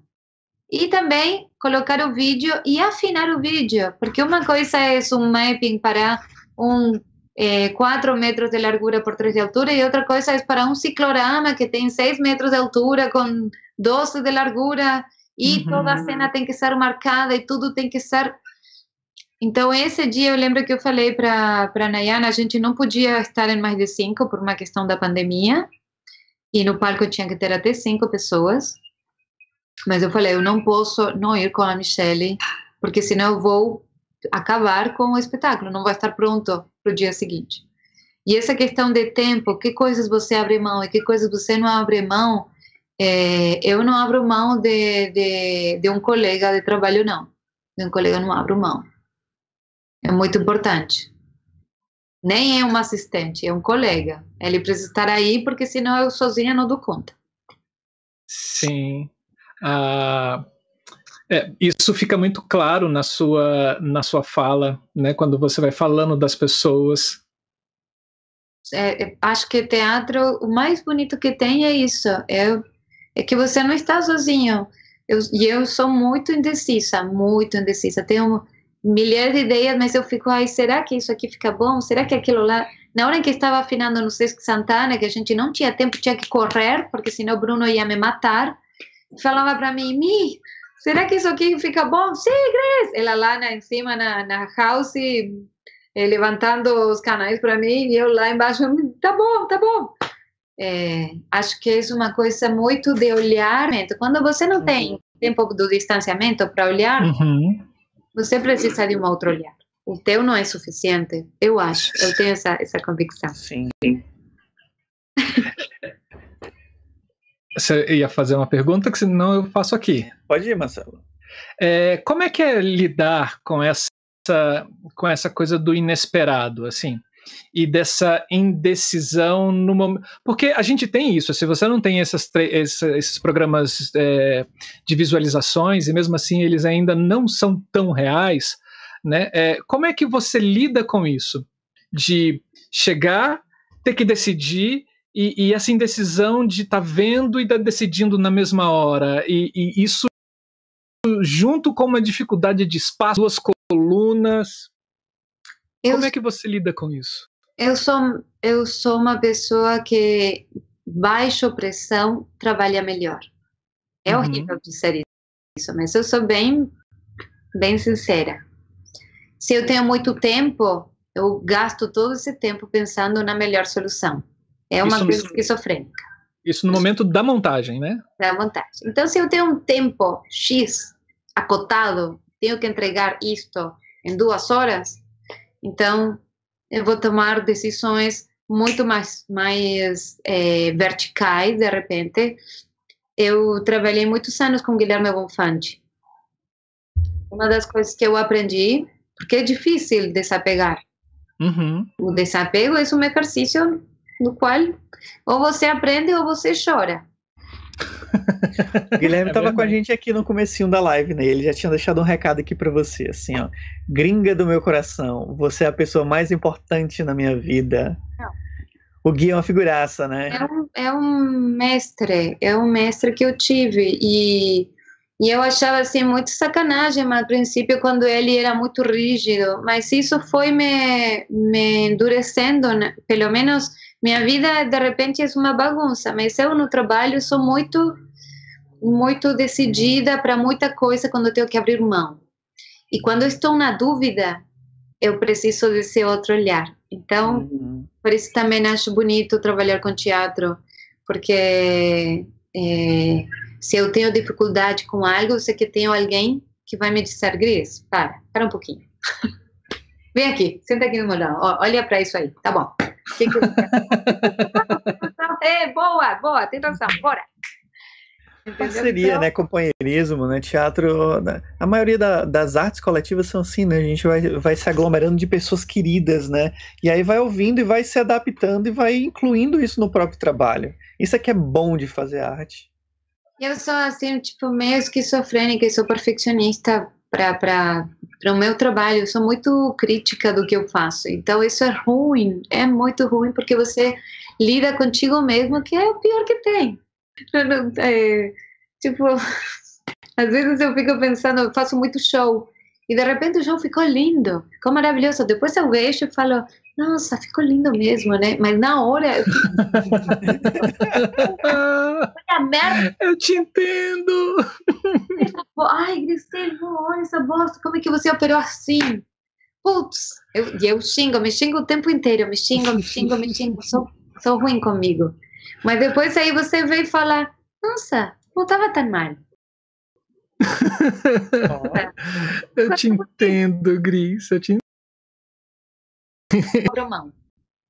e também colocar o vídeo e afinar o vídeo, porque uma coisa é um mapping para um é, 4 metros de largura por 3 de altura, e outra coisa é para um ciclorama que tem 6 metros de altura, com 12 de largura, e uhum. toda a cena tem que ser marcada e tudo tem que ser. Então, esse dia eu lembro que eu falei para a Nayana: a gente não podia estar em mais de cinco por uma questão da pandemia, e no palco tinha que ter até cinco pessoas. Mas eu falei: eu não posso não ir com a Michelle, porque senão eu vou acabar com o espetáculo, não vai estar pronto para o dia seguinte. E essa questão de tempo, que coisas você abre mão e que coisas você não abre mão, é, eu não abro mão de, de, de, um colega de trabalho, não. De um colega não abro mão. É muito importante. Nem é um assistente, é um colega. Ele precisa estar aí, porque senão eu sozinha não dou conta. Sim. Ah, é, isso fica muito claro na sua, na sua fala, né, quando você vai falando das pessoas. É, é acho que teatro, o mais bonito que tem é isso. É é que você não está sozinho. Eu, e eu sou muito indecisa, muito indecisa. Tenho milhares de ideias, mas eu fico, ai, será que isso aqui fica bom? Será que aquilo lá. Na hora em que estava afinando no Sesc Santana, que a gente não tinha tempo, tinha que correr, porque senão o Bruno ia me matar, falava para mim, Mi, será que isso aqui fica bom? Sim, Grace! Ela lá na, em cima na, na house, eh, levantando os canais para mim, e eu lá embaixo, tá bom, tá bom. É, acho que é uma coisa muito de olhar. Quando você não tem tempo do distanciamento para olhar, uhum. você precisa de um outro olhar. O teu não é suficiente, eu acho. Eu tenho essa, essa convicção. Sim. Você ia fazer uma pergunta que senão eu faço aqui. Pode ir, Marcelo. É, como é que é lidar com essa, com essa coisa do inesperado, assim? e dessa indecisão no momento. Porque a gente tem isso, se você não tem essas esses programas é, de visualizações, e mesmo assim eles ainda não são tão reais, né? É, como é que você lida com isso? De chegar, ter que decidir. E, e essa indecisão de estar tá vendo e estar tá decidindo na mesma hora, e, e isso junto com uma dificuldade de espaço, duas colunas, eu, Como é que você lida com isso? Eu sou, eu sou uma pessoa que baixa pressão trabalha melhor. É uhum. horrível dizer isso, mas eu sou bem, bem sincera. Se eu tenho muito tempo, eu gasto todo esse tempo pensando na melhor solução. É uma isso, coisa esquizofrênica. Isso no momento da montagem, né? Da montagem. Então, se eu tenho um tempo X acotado, tenho que entregar isto em duas horas, então, eu vou tomar decisões muito mais, mais é, verticais, de repente. Eu trabalhei muitos anos com Guilherme Bonfante. Uma das coisas que eu aprendi, porque é difícil desapegar. Uhum. O desapego é um exercício no qual ou você aprende ou você chora. O Guilherme estava é com a gente aqui no comecinho da live, né? Ele já tinha deixado um recado aqui para você, assim, ó. Gringa do meu coração, você é a pessoa mais importante na minha vida. Não. O Gui é uma figuraça, né? É um, é um mestre, é um mestre que eu tive e, e eu achava assim muito sacanagem mas, princípio quando ele era muito rígido, mas isso foi me, me endurecendo, né? pelo menos minha vida de repente é uma bagunça, mas eu no trabalho sou muito muito decidida para muita coisa quando tenho que abrir mão. E quando estou na dúvida, eu preciso desse outro olhar. Então, uhum. por isso também acho bonito trabalhar com teatro, porque é, se eu tenho dificuldade com algo, eu sei que tenho alguém que vai me dizer, Gris, para, para um pouquinho. Vem aqui, senta aqui no meu lado, olha para isso aí, tá bom. Que que é, boa, boa, tem razão, bora. Parceria, então... né? Companheirismo, né? Teatro. Né? A maioria da, das artes coletivas são assim, né? A gente vai, vai se aglomerando de pessoas queridas, né? E aí vai ouvindo e vai se adaptando e vai incluindo isso no próprio trabalho. Isso é que é bom de fazer arte. Eu sou assim, tipo, meio esquizofrênica e sou perfeccionista para o meu trabalho. Eu sou muito crítica do que eu faço. Então isso é ruim, é muito ruim porque você lida contigo mesmo, que é o pior que tem. É, tipo, às vezes eu fico pensando, eu faço muito show e de repente o show ficou lindo, ficou maravilhoso. Depois eu vejo e falo, nossa, ficou lindo mesmo, né? Mas na hora. Eu, olha merda! Eu te entendo! Ai, Grisel, olha essa bosta, como é que você operou assim? Putz, eu, eu xingo, me xingo o tempo inteiro, me xingo, me xingo, me xingo, sou, sou ruim comigo. Mas depois aí você vem e fala, nossa, não estava tão mal. eu te entendo, Gris, eu te entendo.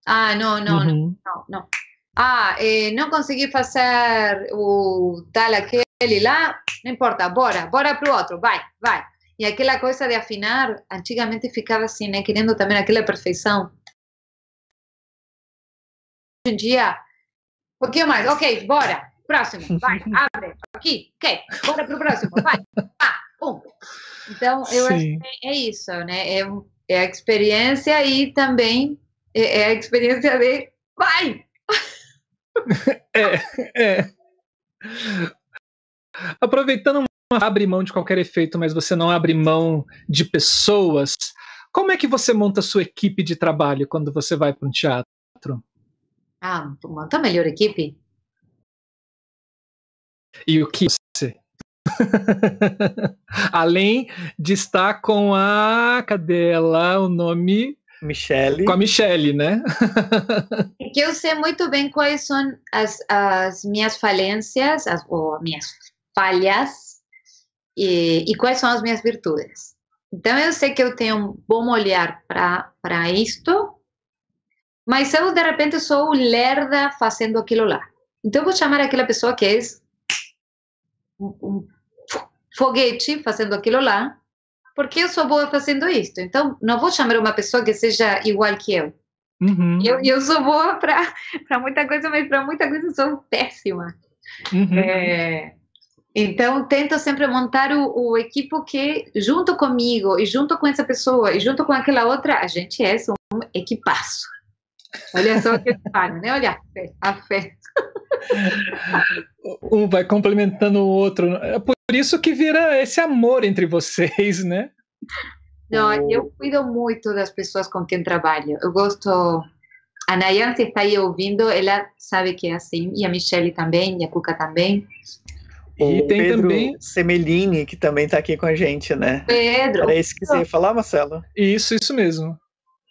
Ah, não, não, uhum. não, não. Ah, eh, não consegui fazer o tal aquele lá, não importa, bora, bora pro outro, vai, vai. E aquela coisa de afinar, antigamente ficava assim, né, querendo também aquela perfeição. Hoje em dia, um pouquinho mais, ok, bora, próximo, vai, abre, aqui, ok, bora pro próximo, vai, ah, um. Então, eu Sim. acho que é isso, né, é, é a experiência e também é, é a experiência de vai! É, é. Aproveitando, abre mão de qualquer efeito, mas você não abre mão de pessoas. Como é que você monta a sua equipe de trabalho quando você vai para um teatro? Ah, monta a melhor equipe. E o que você? Além de estar com a. Cadê ela? O nome. Michelle. Com a Michelle, né? que eu sei muito bem quais são as, as minhas falências, as ou minhas falhas, e, e quais são as minhas virtudes. Então, eu sei que eu tenho um bom olhar para isto, mas eu, de repente, sou lerda fazendo aquilo lá. Então, eu vou chamar aquela pessoa que é um, um foguete fazendo aquilo lá, porque eu sou boa fazendo isto. Então, não vou chamar uma pessoa que seja igual que eu. Uhum. Eu, eu sou boa para muita coisa, mas para muita coisa sou péssima. Uhum. É, então, tento sempre montar o, o equipo que, junto comigo, e junto com essa pessoa, e junto com aquela outra, a gente é um equipaço. Olha só o que eu falo, né? Olha a fé. A fé. um vai complementando o outro. É por isso que vira esse amor entre vocês, né? Não, eu cuido muito das pessoas com quem trabalho. Eu gosto. A Nayan, se está aí ouvindo, ela sabe que é assim, e a Michelle também, e a Cuca também. E o tem Pedro também Semelini, que também está aqui com a gente, né? Pedro. Era isso que você ia falar, Marcelo? Isso, isso mesmo.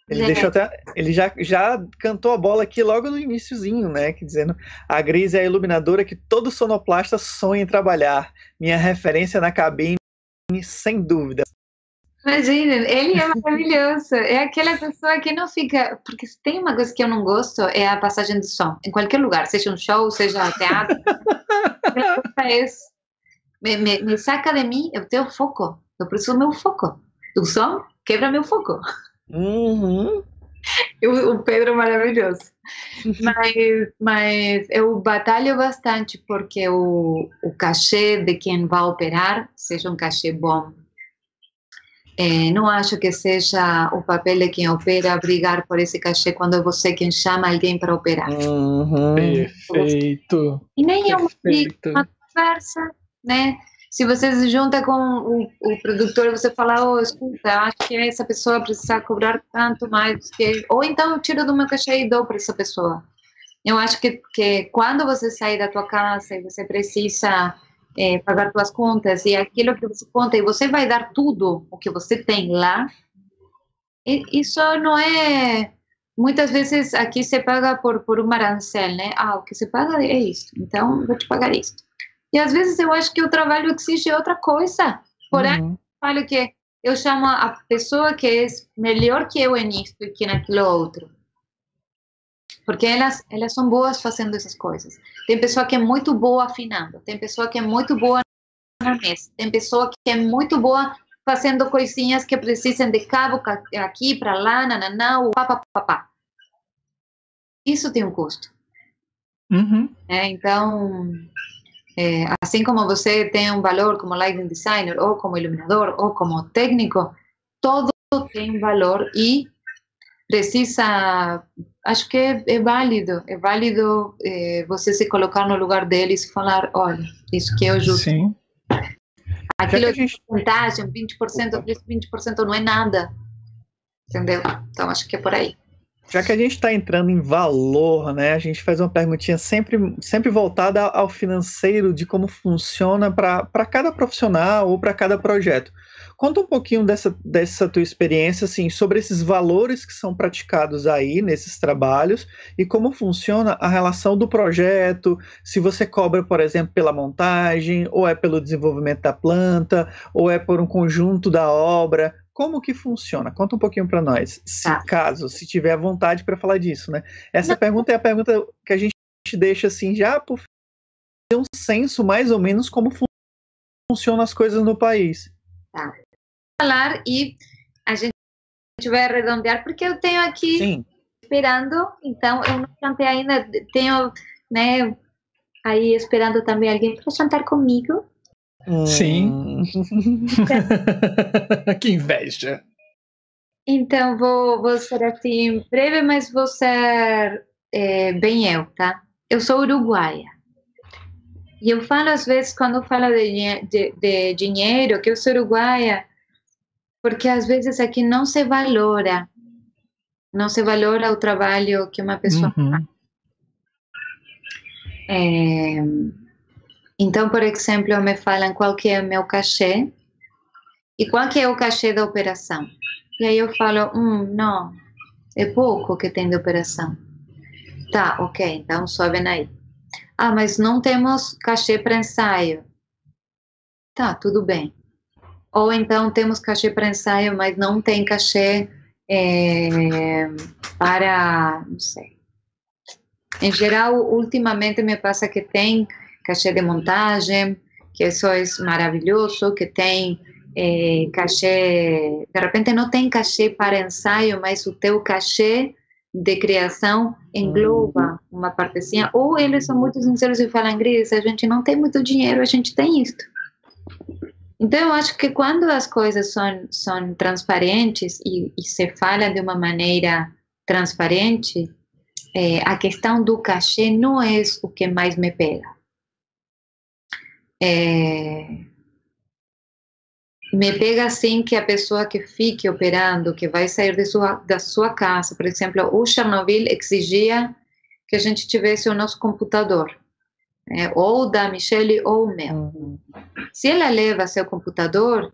Ele é. deixou até. Ele já, já cantou a bola aqui logo no iníciozinho, né? Que dizendo a Gris é a iluminadora que todo sonoplasta sonha em trabalhar. Minha referência na cabine, sem dúvida. Imagina, ele é maravilhoso. É aquela pessoa que não fica. Porque se tem uma coisa que eu não gosto é a passagem de som. Em qualquer lugar, seja um show, seja teatro. é me, me, me saca de mim, eu tenho foco. Eu preciso do meu foco. O som quebra meu foco. Uhum. O, Pedro é maravilhoso. mas, mas eu batalho bastante porque o, o cachê de quem vai operar seja um cachê bom. É, não acho que seja o papel de quem opera brigar por esse cachê quando é você quem chama alguém para operar. Uhum. Perfeito. E nem é uma, uma conversa, né? Se você se junta com o, o produtor, você fala, oh, escuta, acho que essa pessoa precisa cobrar tanto mais, que... ou então eu tiro do meu cachê e dou para essa pessoa. Eu acho que, que quando você sai da tua casa e você precisa é, pagar suas contas e aquilo que você conta e você vai dar tudo o que você tem lá, isso não é muitas vezes aqui se paga por por um arancel, né? Ah, o que se paga é isso, então vou te pagar isso. E às vezes eu acho que o trabalho exige outra coisa. Porém, uhum. falo que eu chamo a pessoa que é melhor que eu nisso e que naquilo outro. Porque elas, elas são boas fazendo essas coisas. Tem pessoa que é muito boa afinando, tem pessoa que é muito boa na mesa, tem pessoa que é muito boa fazendo coisinhas que precisam de cabo aqui para lá, nananá, o papapá. Isso tem um custo. Uhum. É, então, assim como você tem um valor como lighting designer, ou como iluminador, ou como técnico, todo tem valor e precisa. Acho que é, é válido, é válido é, você se colocar no lugar deles e falar: olha, isso que eu justo. Sim. Aquilo é gente... vantagem, 20%, 20% não é nada. Entendeu? Então acho que é por aí. Já que a gente está entrando em valor, né? A gente faz uma perguntinha sempre, sempre voltada ao financeiro de como funciona para cada profissional ou para cada projeto. Conta um pouquinho dessa, dessa tua experiência, assim, sobre esses valores que são praticados aí nesses trabalhos e como funciona a relação do projeto, se você cobra, por exemplo, pela montagem, ou é pelo desenvolvimento da planta, ou é por um conjunto da obra. Como que funciona? Conta um pouquinho para nós, se tá. caso, se tiver vontade para falar disso, né? Essa Não. pergunta é a pergunta que a gente deixa assim já por ter um senso mais ou menos como funcionam as coisas no país. Tá falar e a gente vai arredondear, porque eu tenho aqui Sim. esperando, então eu não cantei ainda, tenho, né, aí esperando também alguém para cantar comigo. Sim. que inveja. Então, vou, vou ser assim breve, mas vou ser é, bem eu, tá? Eu sou uruguaia. E eu falo às vezes, quando falo de, de, de dinheiro, que eu sou uruguaia, porque às vezes aqui não se valora, não se valora o trabalho que uma pessoa uhum. faz. É, então, por exemplo, me falam qual que é o meu cachê e qual que é o cachê da operação. E aí eu falo, hum, não, é pouco que tem de operação. Tá, ok, então sobem aí. Ah, mas não temos cachê para ensaio. Tá, tudo bem ou então temos cachê para ensaio, mas não tem cachê é, para, não sei. Em geral, ultimamente me passa que tem cachê de montagem, que isso é maravilhoso, que tem é, cachê, de repente não tem cachê para ensaio, mas o teu cachê de criação engloba uma partezinha, ou eles são muito sinceros e falam, Gris, a gente não tem muito dinheiro, a gente tem isto. Então, eu acho que quando as coisas são, são transparentes e, e se fala de uma maneira transparente, é, a questão do cachê não é o que mais me pega. É, me pega assim que a pessoa que fique operando, que vai sair sua, da sua casa, por exemplo, o Chernobyl exigia que a gente tivesse o nosso computador é, ou da Michelle ou o meu. Uhum. Se ela leva seu computador,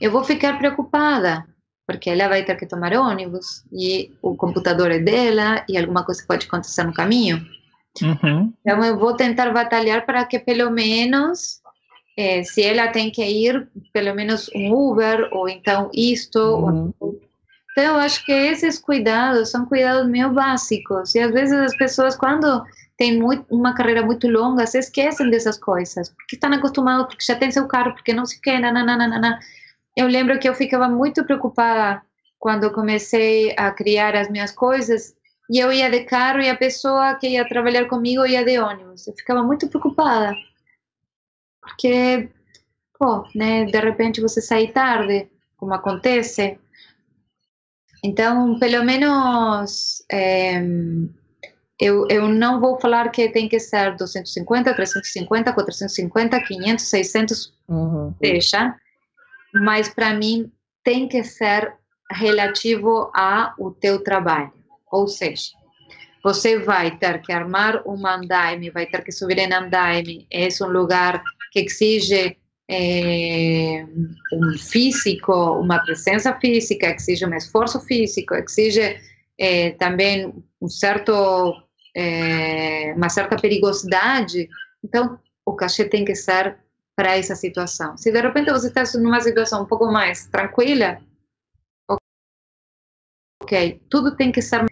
eu vou ficar preocupada, porque ela vai ter que tomar ônibus e o computador é dela e alguma coisa pode acontecer no caminho. Uhum. Então eu vou tentar batalhar para que pelo menos, é, se ela tem que ir, pelo menos um Uber ou então isto. Uhum. Ou... Então eu acho que esses cuidados são cuidados meio básicos e às vezes as pessoas quando tem muito, uma carreira muito longa, se esquecem dessas coisas, porque estão acostumados, porque já tem seu carro, porque não se quer, nananana. Eu lembro que eu ficava muito preocupada quando comecei a criar as minhas coisas, e eu ia de carro e a pessoa que ia trabalhar comigo ia de ônibus. Eu ficava muito preocupada, porque, pô, né, de repente você sai tarde, como acontece. Então, pelo menos... É, eu, eu não vou falar que tem que ser 250, 350, 450, 500, 600, uhum. deixa, mas para mim tem que ser relativo ao teu trabalho. Ou seja, você vai ter que armar um andaime, vai ter que subir em andaime, é um lugar que exige é, um físico, uma presença física, exige um esforço físico, exige é, também um certo é, uma certa perigosidade, então o cachê tem que ser para essa situação. Se de repente você está numa situação um pouco mais tranquila, ok, tudo tem que ser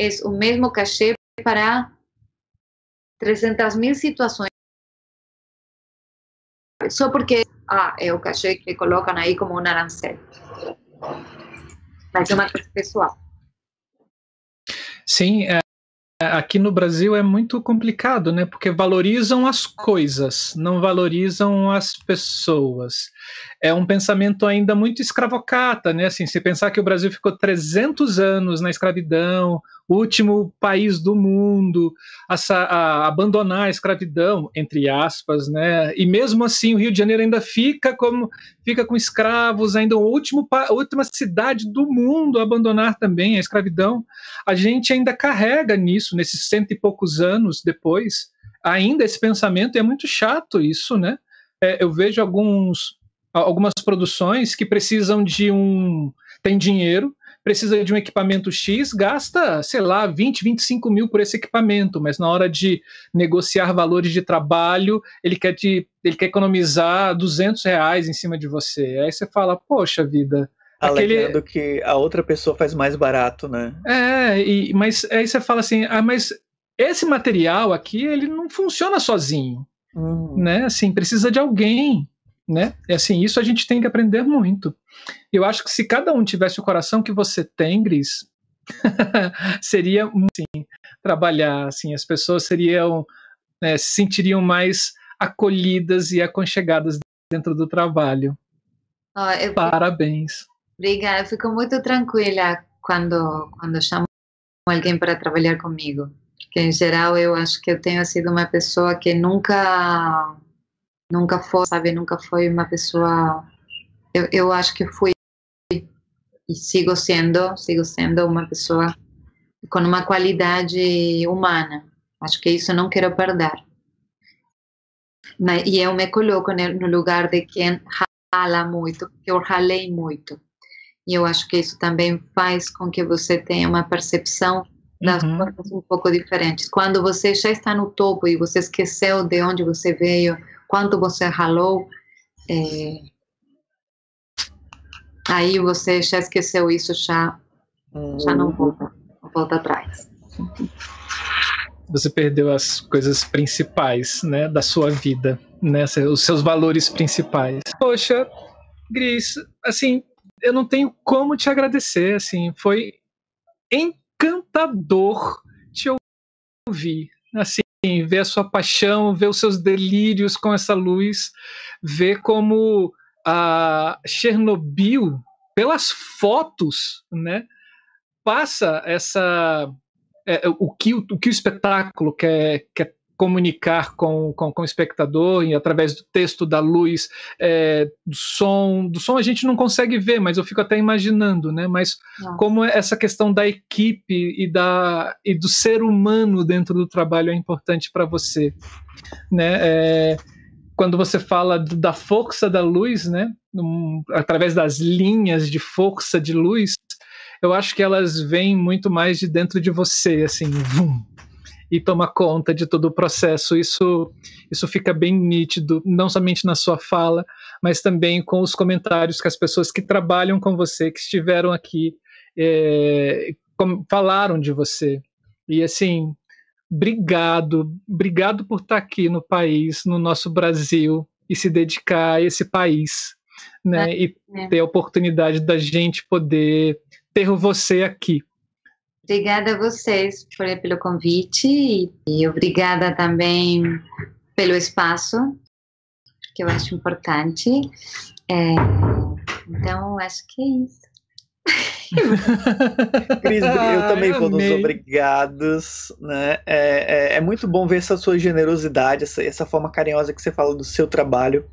é o mesmo cachê para 300 mil situações. Só porque ah, é o cachê que colocam aí como um arancel. Mas é uma coisa pessoal. Sim, é, aqui no Brasil é muito complicado, né? Porque valorizam as coisas, não valorizam as pessoas. É um pensamento ainda muito escravocata, né? Assim, se pensar que o Brasil ficou 300 anos na escravidão, o último país do mundo a, a, abandonar a escravidão, entre aspas, né? E mesmo assim o Rio de Janeiro ainda fica como fica com escravos, ainda o último a última cidade do mundo a abandonar também a escravidão. A gente ainda carrega nisso nesses cento e poucos anos depois, ainda esse pensamento é muito chato isso, né? É, eu vejo alguns algumas produções que precisam de um tem dinheiro precisa de um equipamento X, gasta, sei lá, 20, 25 mil por esse equipamento, mas na hora de negociar valores de trabalho, ele quer, te, ele quer economizar 200 reais em cima de você. Aí você fala, poxa vida. Alegando aquele... que a outra pessoa faz mais barato, né? É, e, mas aí você fala assim, ah, mas esse material aqui, ele não funciona sozinho, hum. né? Assim, precisa de alguém né? É assim, isso a gente tem que aprender muito. Eu acho que se cada um tivesse o coração que você tem, Gris, seria assim, trabalhar, assim, as pessoas seriam né, se sentiriam mais acolhidas e aconchegadas dentro do trabalho. Oh, eu, Parabéns. Obrigada, eu fico muito tranquila quando quando chamo alguém para trabalhar comigo. Que em geral eu acho que eu tenho sido uma pessoa que nunca nunca foi, sabe, nunca foi uma pessoa. Eu, eu acho que fui e sigo sendo, sigo sendo uma pessoa com uma qualidade humana. Acho que isso não quero perder. E eu me coloco no lugar de quem rala muito, porque eu ralei muito. E eu acho que isso também faz com que você tenha uma percepção das uhum. coisas um pouco diferentes. Quando você já está no topo e você esqueceu de onde você veio, quanto você ralou, é, aí você já esqueceu isso, já, já não volta, volta atrás. Você perdeu as coisas principais, né, da sua vida, né, os seus valores principais. Poxa, Gris, assim, eu não tenho como te agradecer, assim, foi encantador te ouvir, assim, ver a sua paixão, ver os seus delírios com essa luz, ver como a Chernobyl, pelas fotos, né, passa essa é, o, que, o que o espetáculo quer, quer comunicar com, com, com o espectador e através do texto, da luz, é, do som. Do som a gente não consegue ver, mas eu fico até imaginando, né? Mas Nossa. como essa questão da equipe e, da, e do ser humano dentro do trabalho é importante para você, né? É, quando você fala da força da luz, né? Um, através das linhas de força de luz, eu acho que elas vêm muito mais de dentro de você, assim, vum, e toma conta de todo o processo. Isso, isso fica bem nítido, não somente na sua fala, mas também com os comentários que as pessoas que trabalham com você, que estiveram aqui, é, falaram de você. E assim, obrigado, obrigado por estar aqui no país, no nosso Brasil, e se dedicar a esse país, né? É, e é. ter a oportunidade da gente poder ter você aqui. Obrigada a vocês por, pelo convite e obrigada também pelo espaço, que eu acho importante. É, então, acho que é isso. Cris, eu também vou nos obrigados, né? É, é, é, muito bom ver essa sua generosidade, essa, essa forma carinhosa que você fala do seu trabalho.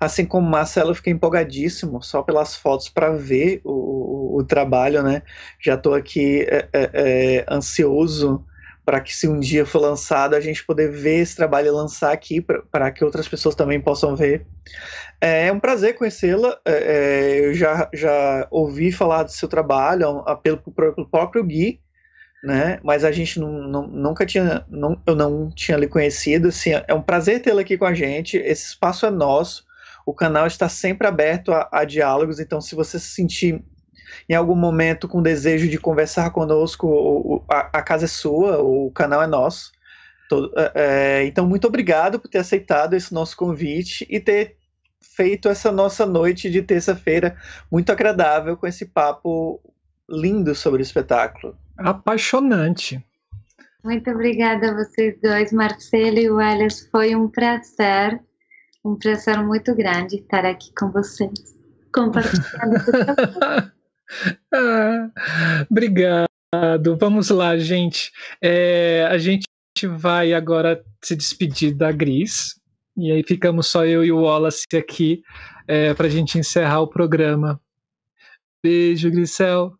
Assim como Marcelo, eu fiquei empolgadíssimo só pelas fotos para ver o, o, trabalho, né? Já estou aqui é, é, é, ansioso para que se um dia for lançado a gente poder ver esse trabalho e lançar aqui para que outras pessoas também possam ver. É, é um prazer conhecê-la. É, é, eu já, já ouvi falar do seu trabalho pelo, pelo próprio Gui, né? Mas a gente não, não, nunca tinha, não, eu não tinha lhe conhecido. Assim, é um prazer tê-la aqui com a gente. Esse espaço é nosso. O canal está sempre aberto a, a diálogos. Então, se você se sentir em algum momento com desejo de conversar conosco, a, a casa é sua, o canal é nosso. Todo, é, é, então, muito obrigado por ter aceitado esse nosso convite e ter feito essa nossa noite de terça-feira muito agradável com esse papo lindo sobre o espetáculo apaixonante. Muito obrigada a vocês dois, Marcelo e Wallace. Foi um prazer, um prazer muito grande estar aqui com vocês, compartilhando. ah, obrigado, Vamos lá, gente. É, a gente vai agora se despedir da Gris. E aí ficamos só eu e o Wallace aqui é, para a gente encerrar o programa. Beijo, Grisel.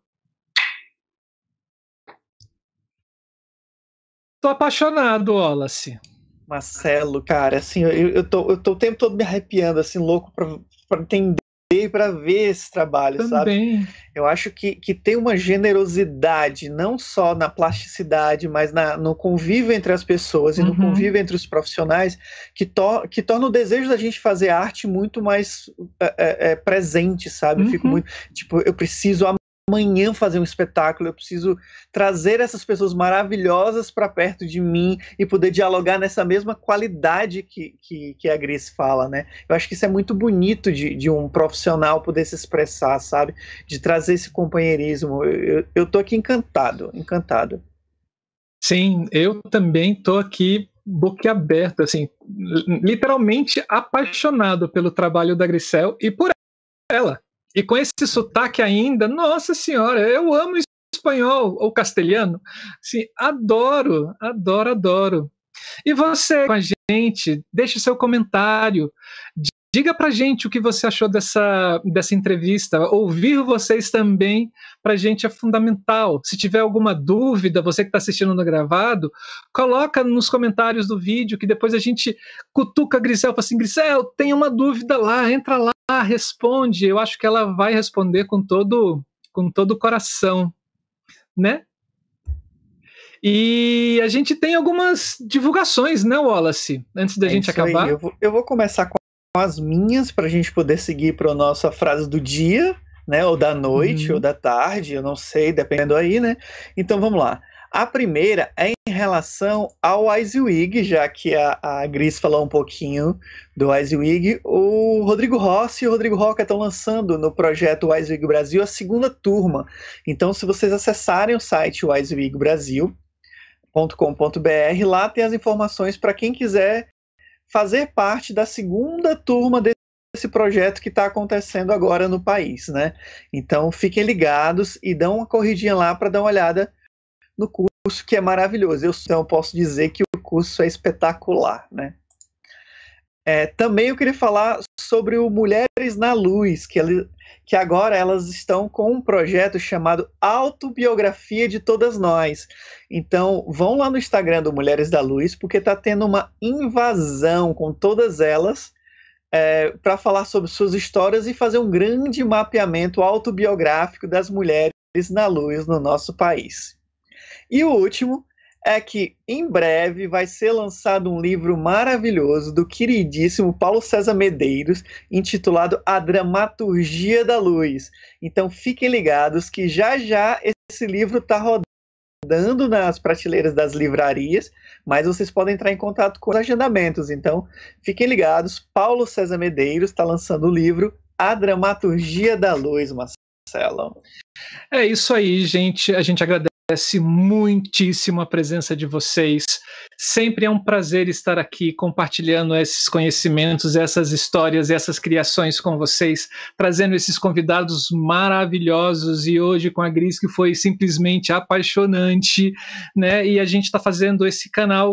Tô apaixonado, Wallace. Marcelo, cara, assim, eu, eu, tô, eu tô o tempo todo me arrepiando, assim, louco para entender para ver esse trabalho, Também. sabe? Eu acho que, que tem uma generosidade, não só na plasticidade, mas na, no convívio entre as pessoas e uhum. no convívio entre os profissionais, que, to, que torna o desejo da gente fazer arte muito mais é, é, é presente, sabe? Uhum. Eu fico uhum. muito, tipo, eu preciso amanhã fazer um espetáculo, eu preciso trazer essas pessoas maravilhosas para perto de mim e poder dialogar nessa mesma qualidade que, que, que, a Gris fala, né? Eu acho que isso é muito bonito de, de um profissional poder se expressar, sabe? De trazer esse companheirismo. Eu, eu tô aqui encantado, encantado. Sim, eu também tô aqui boquiaberto, assim, literalmente apaixonado pelo trabalho da Grisel e por ela e com esse sotaque ainda, nossa senhora, eu amo espanhol ou castelhano. Sim, adoro, adoro, adoro. E você com a gente, deixe seu comentário, Diga pra gente o que você achou dessa, dessa entrevista. Ouvir vocês também pra gente é fundamental. Se tiver alguma dúvida, você que está assistindo no gravado, coloca nos comentários do vídeo que depois a gente cutuca a Grisel, fala assim, Grisel, tem uma dúvida lá, entra lá, responde. Eu acho que ela vai responder com todo com todo o coração, né? E a gente tem algumas divulgações, né, Wallace? Antes da é gente acabar. Eu vou, eu vou começar com as minhas para a gente poder seguir para a nossa frase do dia, né? Ou da noite, uhum. ou da tarde, eu não sei, dependendo aí, né? Então vamos lá. A primeira é em relação ao Eiswig, já que a, a Gris falou um pouquinho do Eiswig. O Rodrigo Rossi e o Rodrigo Roca estão lançando no projeto Eiswig Brasil a segunda turma. Então, se vocês acessarem o site eiswigbrasil.com.br, lá tem as informações para quem quiser fazer parte da segunda turma desse projeto que está acontecendo agora no país, né? Então fiquem ligados e dão uma corridinha lá para dar uma olhada no curso que é maravilhoso. Eu então, posso dizer que o curso é espetacular, né? É, também eu queria falar sobre o Mulheres na Luz, que, ele, que agora elas estão com um projeto chamado Autobiografia de Todas Nós. Então, vão lá no Instagram do Mulheres da Luz, porque está tendo uma invasão com todas elas é, para falar sobre suas histórias e fazer um grande mapeamento autobiográfico das mulheres na luz no nosso país. E o último é que em breve vai ser lançado um livro maravilhoso do queridíssimo Paulo César Medeiros, intitulado A Dramaturgia da Luz. Então fiquem ligados que já já esse livro está rodando nas prateleiras das livrarias, mas vocês podem entrar em contato com os agendamentos. Então fiquem ligados, Paulo César Medeiros está lançando o livro A Dramaturgia da Luz, Marcelo. É isso aí, gente. A gente agradece agradece muitíssimo a presença de vocês. Sempre é um prazer estar aqui compartilhando esses conhecimentos, essas histórias, essas criações com vocês, trazendo esses convidados maravilhosos e hoje com a Gris que foi simplesmente apaixonante, né? E a gente está fazendo esse canal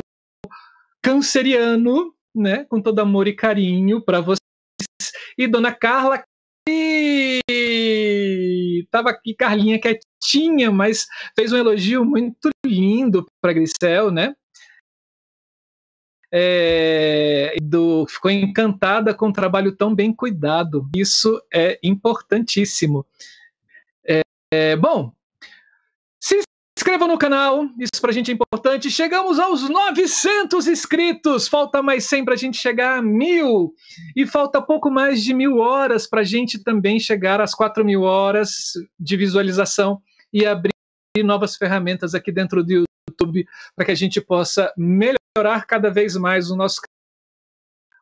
canceriano, né? Com todo amor e carinho para vocês. E Dona Carla estava aqui Carlinha quietinha, mas fez um elogio muito lindo para Grisel, né? É, do, ficou encantada com o trabalho tão bem cuidado. Isso é importantíssimo. É, é, bom, se inscreva no canal, isso pra gente é importante. Chegamos aos 900 inscritos, falta mais 100 pra gente chegar a mil. E falta pouco mais de mil horas pra gente também chegar às 4 mil horas de visualização e abrir novas ferramentas aqui dentro do YouTube para que a gente possa melhorar cada vez mais o nosso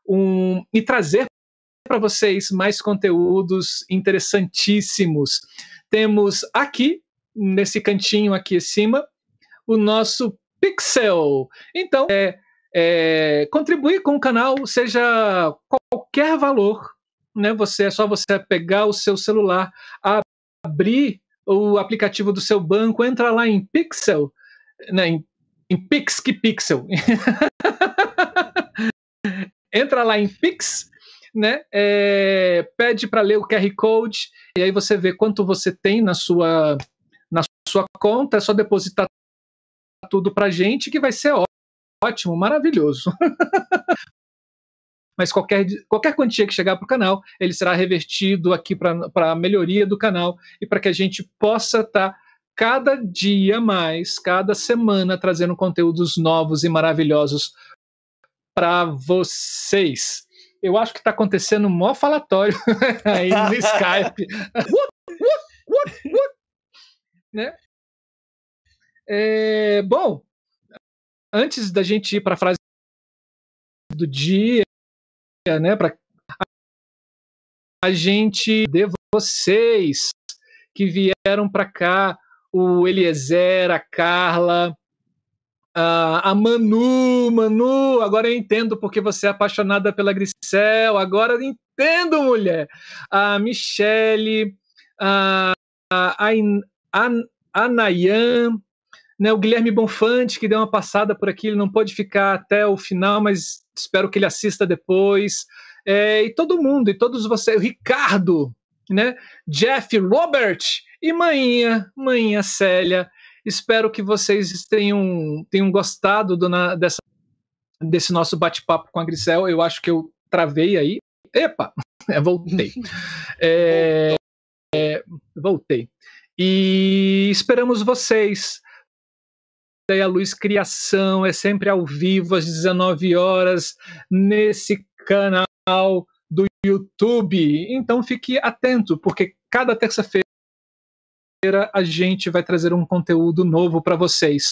um, e trazer para vocês mais conteúdos interessantíssimos. Temos aqui nesse cantinho aqui em cima, o nosso Pixel. Então, é, é, contribuir com o canal, seja qualquer valor, né? Você é só você pegar o seu celular, abrir o aplicativo do seu banco, entra lá em Pixel, né, em, em Pix que Pixel. entra lá em Pix, né? É, pede para ler o QR Code e aí você vê quanto você tem na sua sua conta, é só depositar tudo para gente que vai ser ótimo, maravilhoso. Mas qualquer, qualquer quantia que chegar para o canal, ele será revertido aqui para a melhoria do canal e para que a gente possa estar tá cada dia mais, cada semana, trazendo conteúdos novos e maravilhosos para vocês. Eu acho que está acontecendo um maior falatório aí no Skype. né? É, bom, antes da gente ir para a frase do dia, né, para a gente de vocês que vieram para cá, o Eliezer, a Carla, a, a Manu, Manu, agora eu entendo porque você é apaixonada pela Grisel, agora eu entendo, mulher. A Michele, a, a, a, a Nayan, né, o Guilherme Bonfante, que deu uma passada por aqui, ele não pode ficar até o final, mas espero que ele assista depois. É, e todo mundo, e todos vocês, o Ricardo, né, Jeff, Robert e Mainha, Mainha Célia. Espero que vocês tenham, tenham gostado do, na, dessa, desse nosso bate-papo com a Grisel. Eu acho que eu travei aí. Epa! É, voltei. É, é, voltei. E esperamos vocês a Luz Criação é sempre ao vivo às 19 horas nesse canal do YouTube. Então fique atento, porque cada terça-feira a gente vai trazer um conteúdo novo para vocês.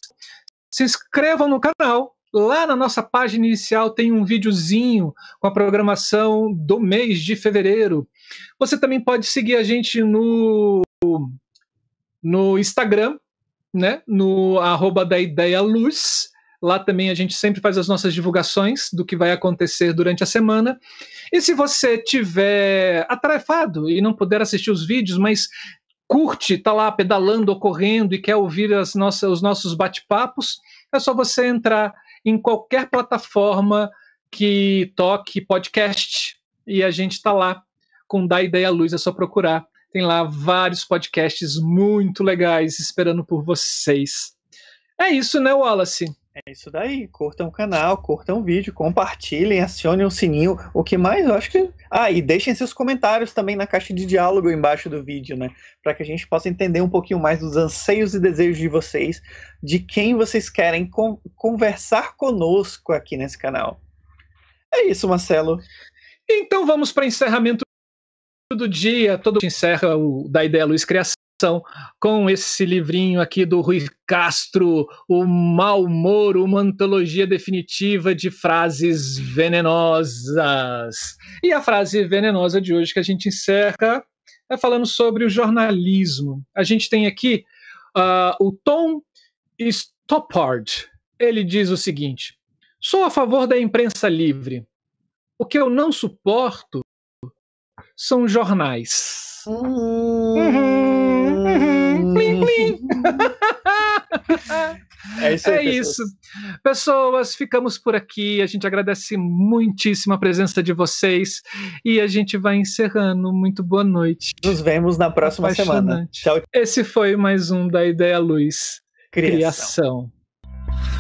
Se inscrevam no canal. Lá na nossa página inicial tem um videozinho com a programação do mês de fevereiro. Você também pode seguir a gente no, no Instagram, né, no arroba da Ideia Luz. Lá também a gente sempre faz as nossas divulgações do que vai acontecer durante a semana. E se você tiver atarefado e não puder assistir os vídeos, mas curte, tá lá pedalando ou correndo e quer ouvir as nossas, os nossos bate-papos, é só você entrar em qualquer plataforma que toque podcast e a gente está lá com Da Ideia Luz, é só procurar tem lá vários podcasts muito legais esperando por vocês. É isso, né, Wallace? É isso daí. Curtam o canal, curtam o vídeo, compartilhem, acionem o sininho. O que mais? Eu acho que. Ah, e deixem seus comentários também na caixa de diálogo embaixo do vídeo, né? Para que a gente possa entender um pouquinho mais dos anseios e desejos de vocês, de quem vocês querem con conversar conosco aqui nesse canal. É isso, Marcelo. Então vamos para encerramento do dia, todo encerra o da Ideia Luz Criação com esse livrinho aqui do Rui Castro, O Mal Humor, uma antologia definitiva de frases venenosas. E a frase venenosa de hoje que a gente encerra é falando sobre o jornalismo. A gente tem aqui uh, o Tom Stoppard. Ele diz o seguinte: sou a favor da imprensa livre. O que eu não suporto são jornais. Uhum, uhum, plim, plim. É isso. Aí, é isso. Pessoas, ficamos por aqui. A gente agradece muitíssimo a presença de vocês e a gente vai encerrando. Muito boa noite. Nos vemos na próxima semana. Tchau. Esse foi mais um da Ideia Luz. Criação. Criação.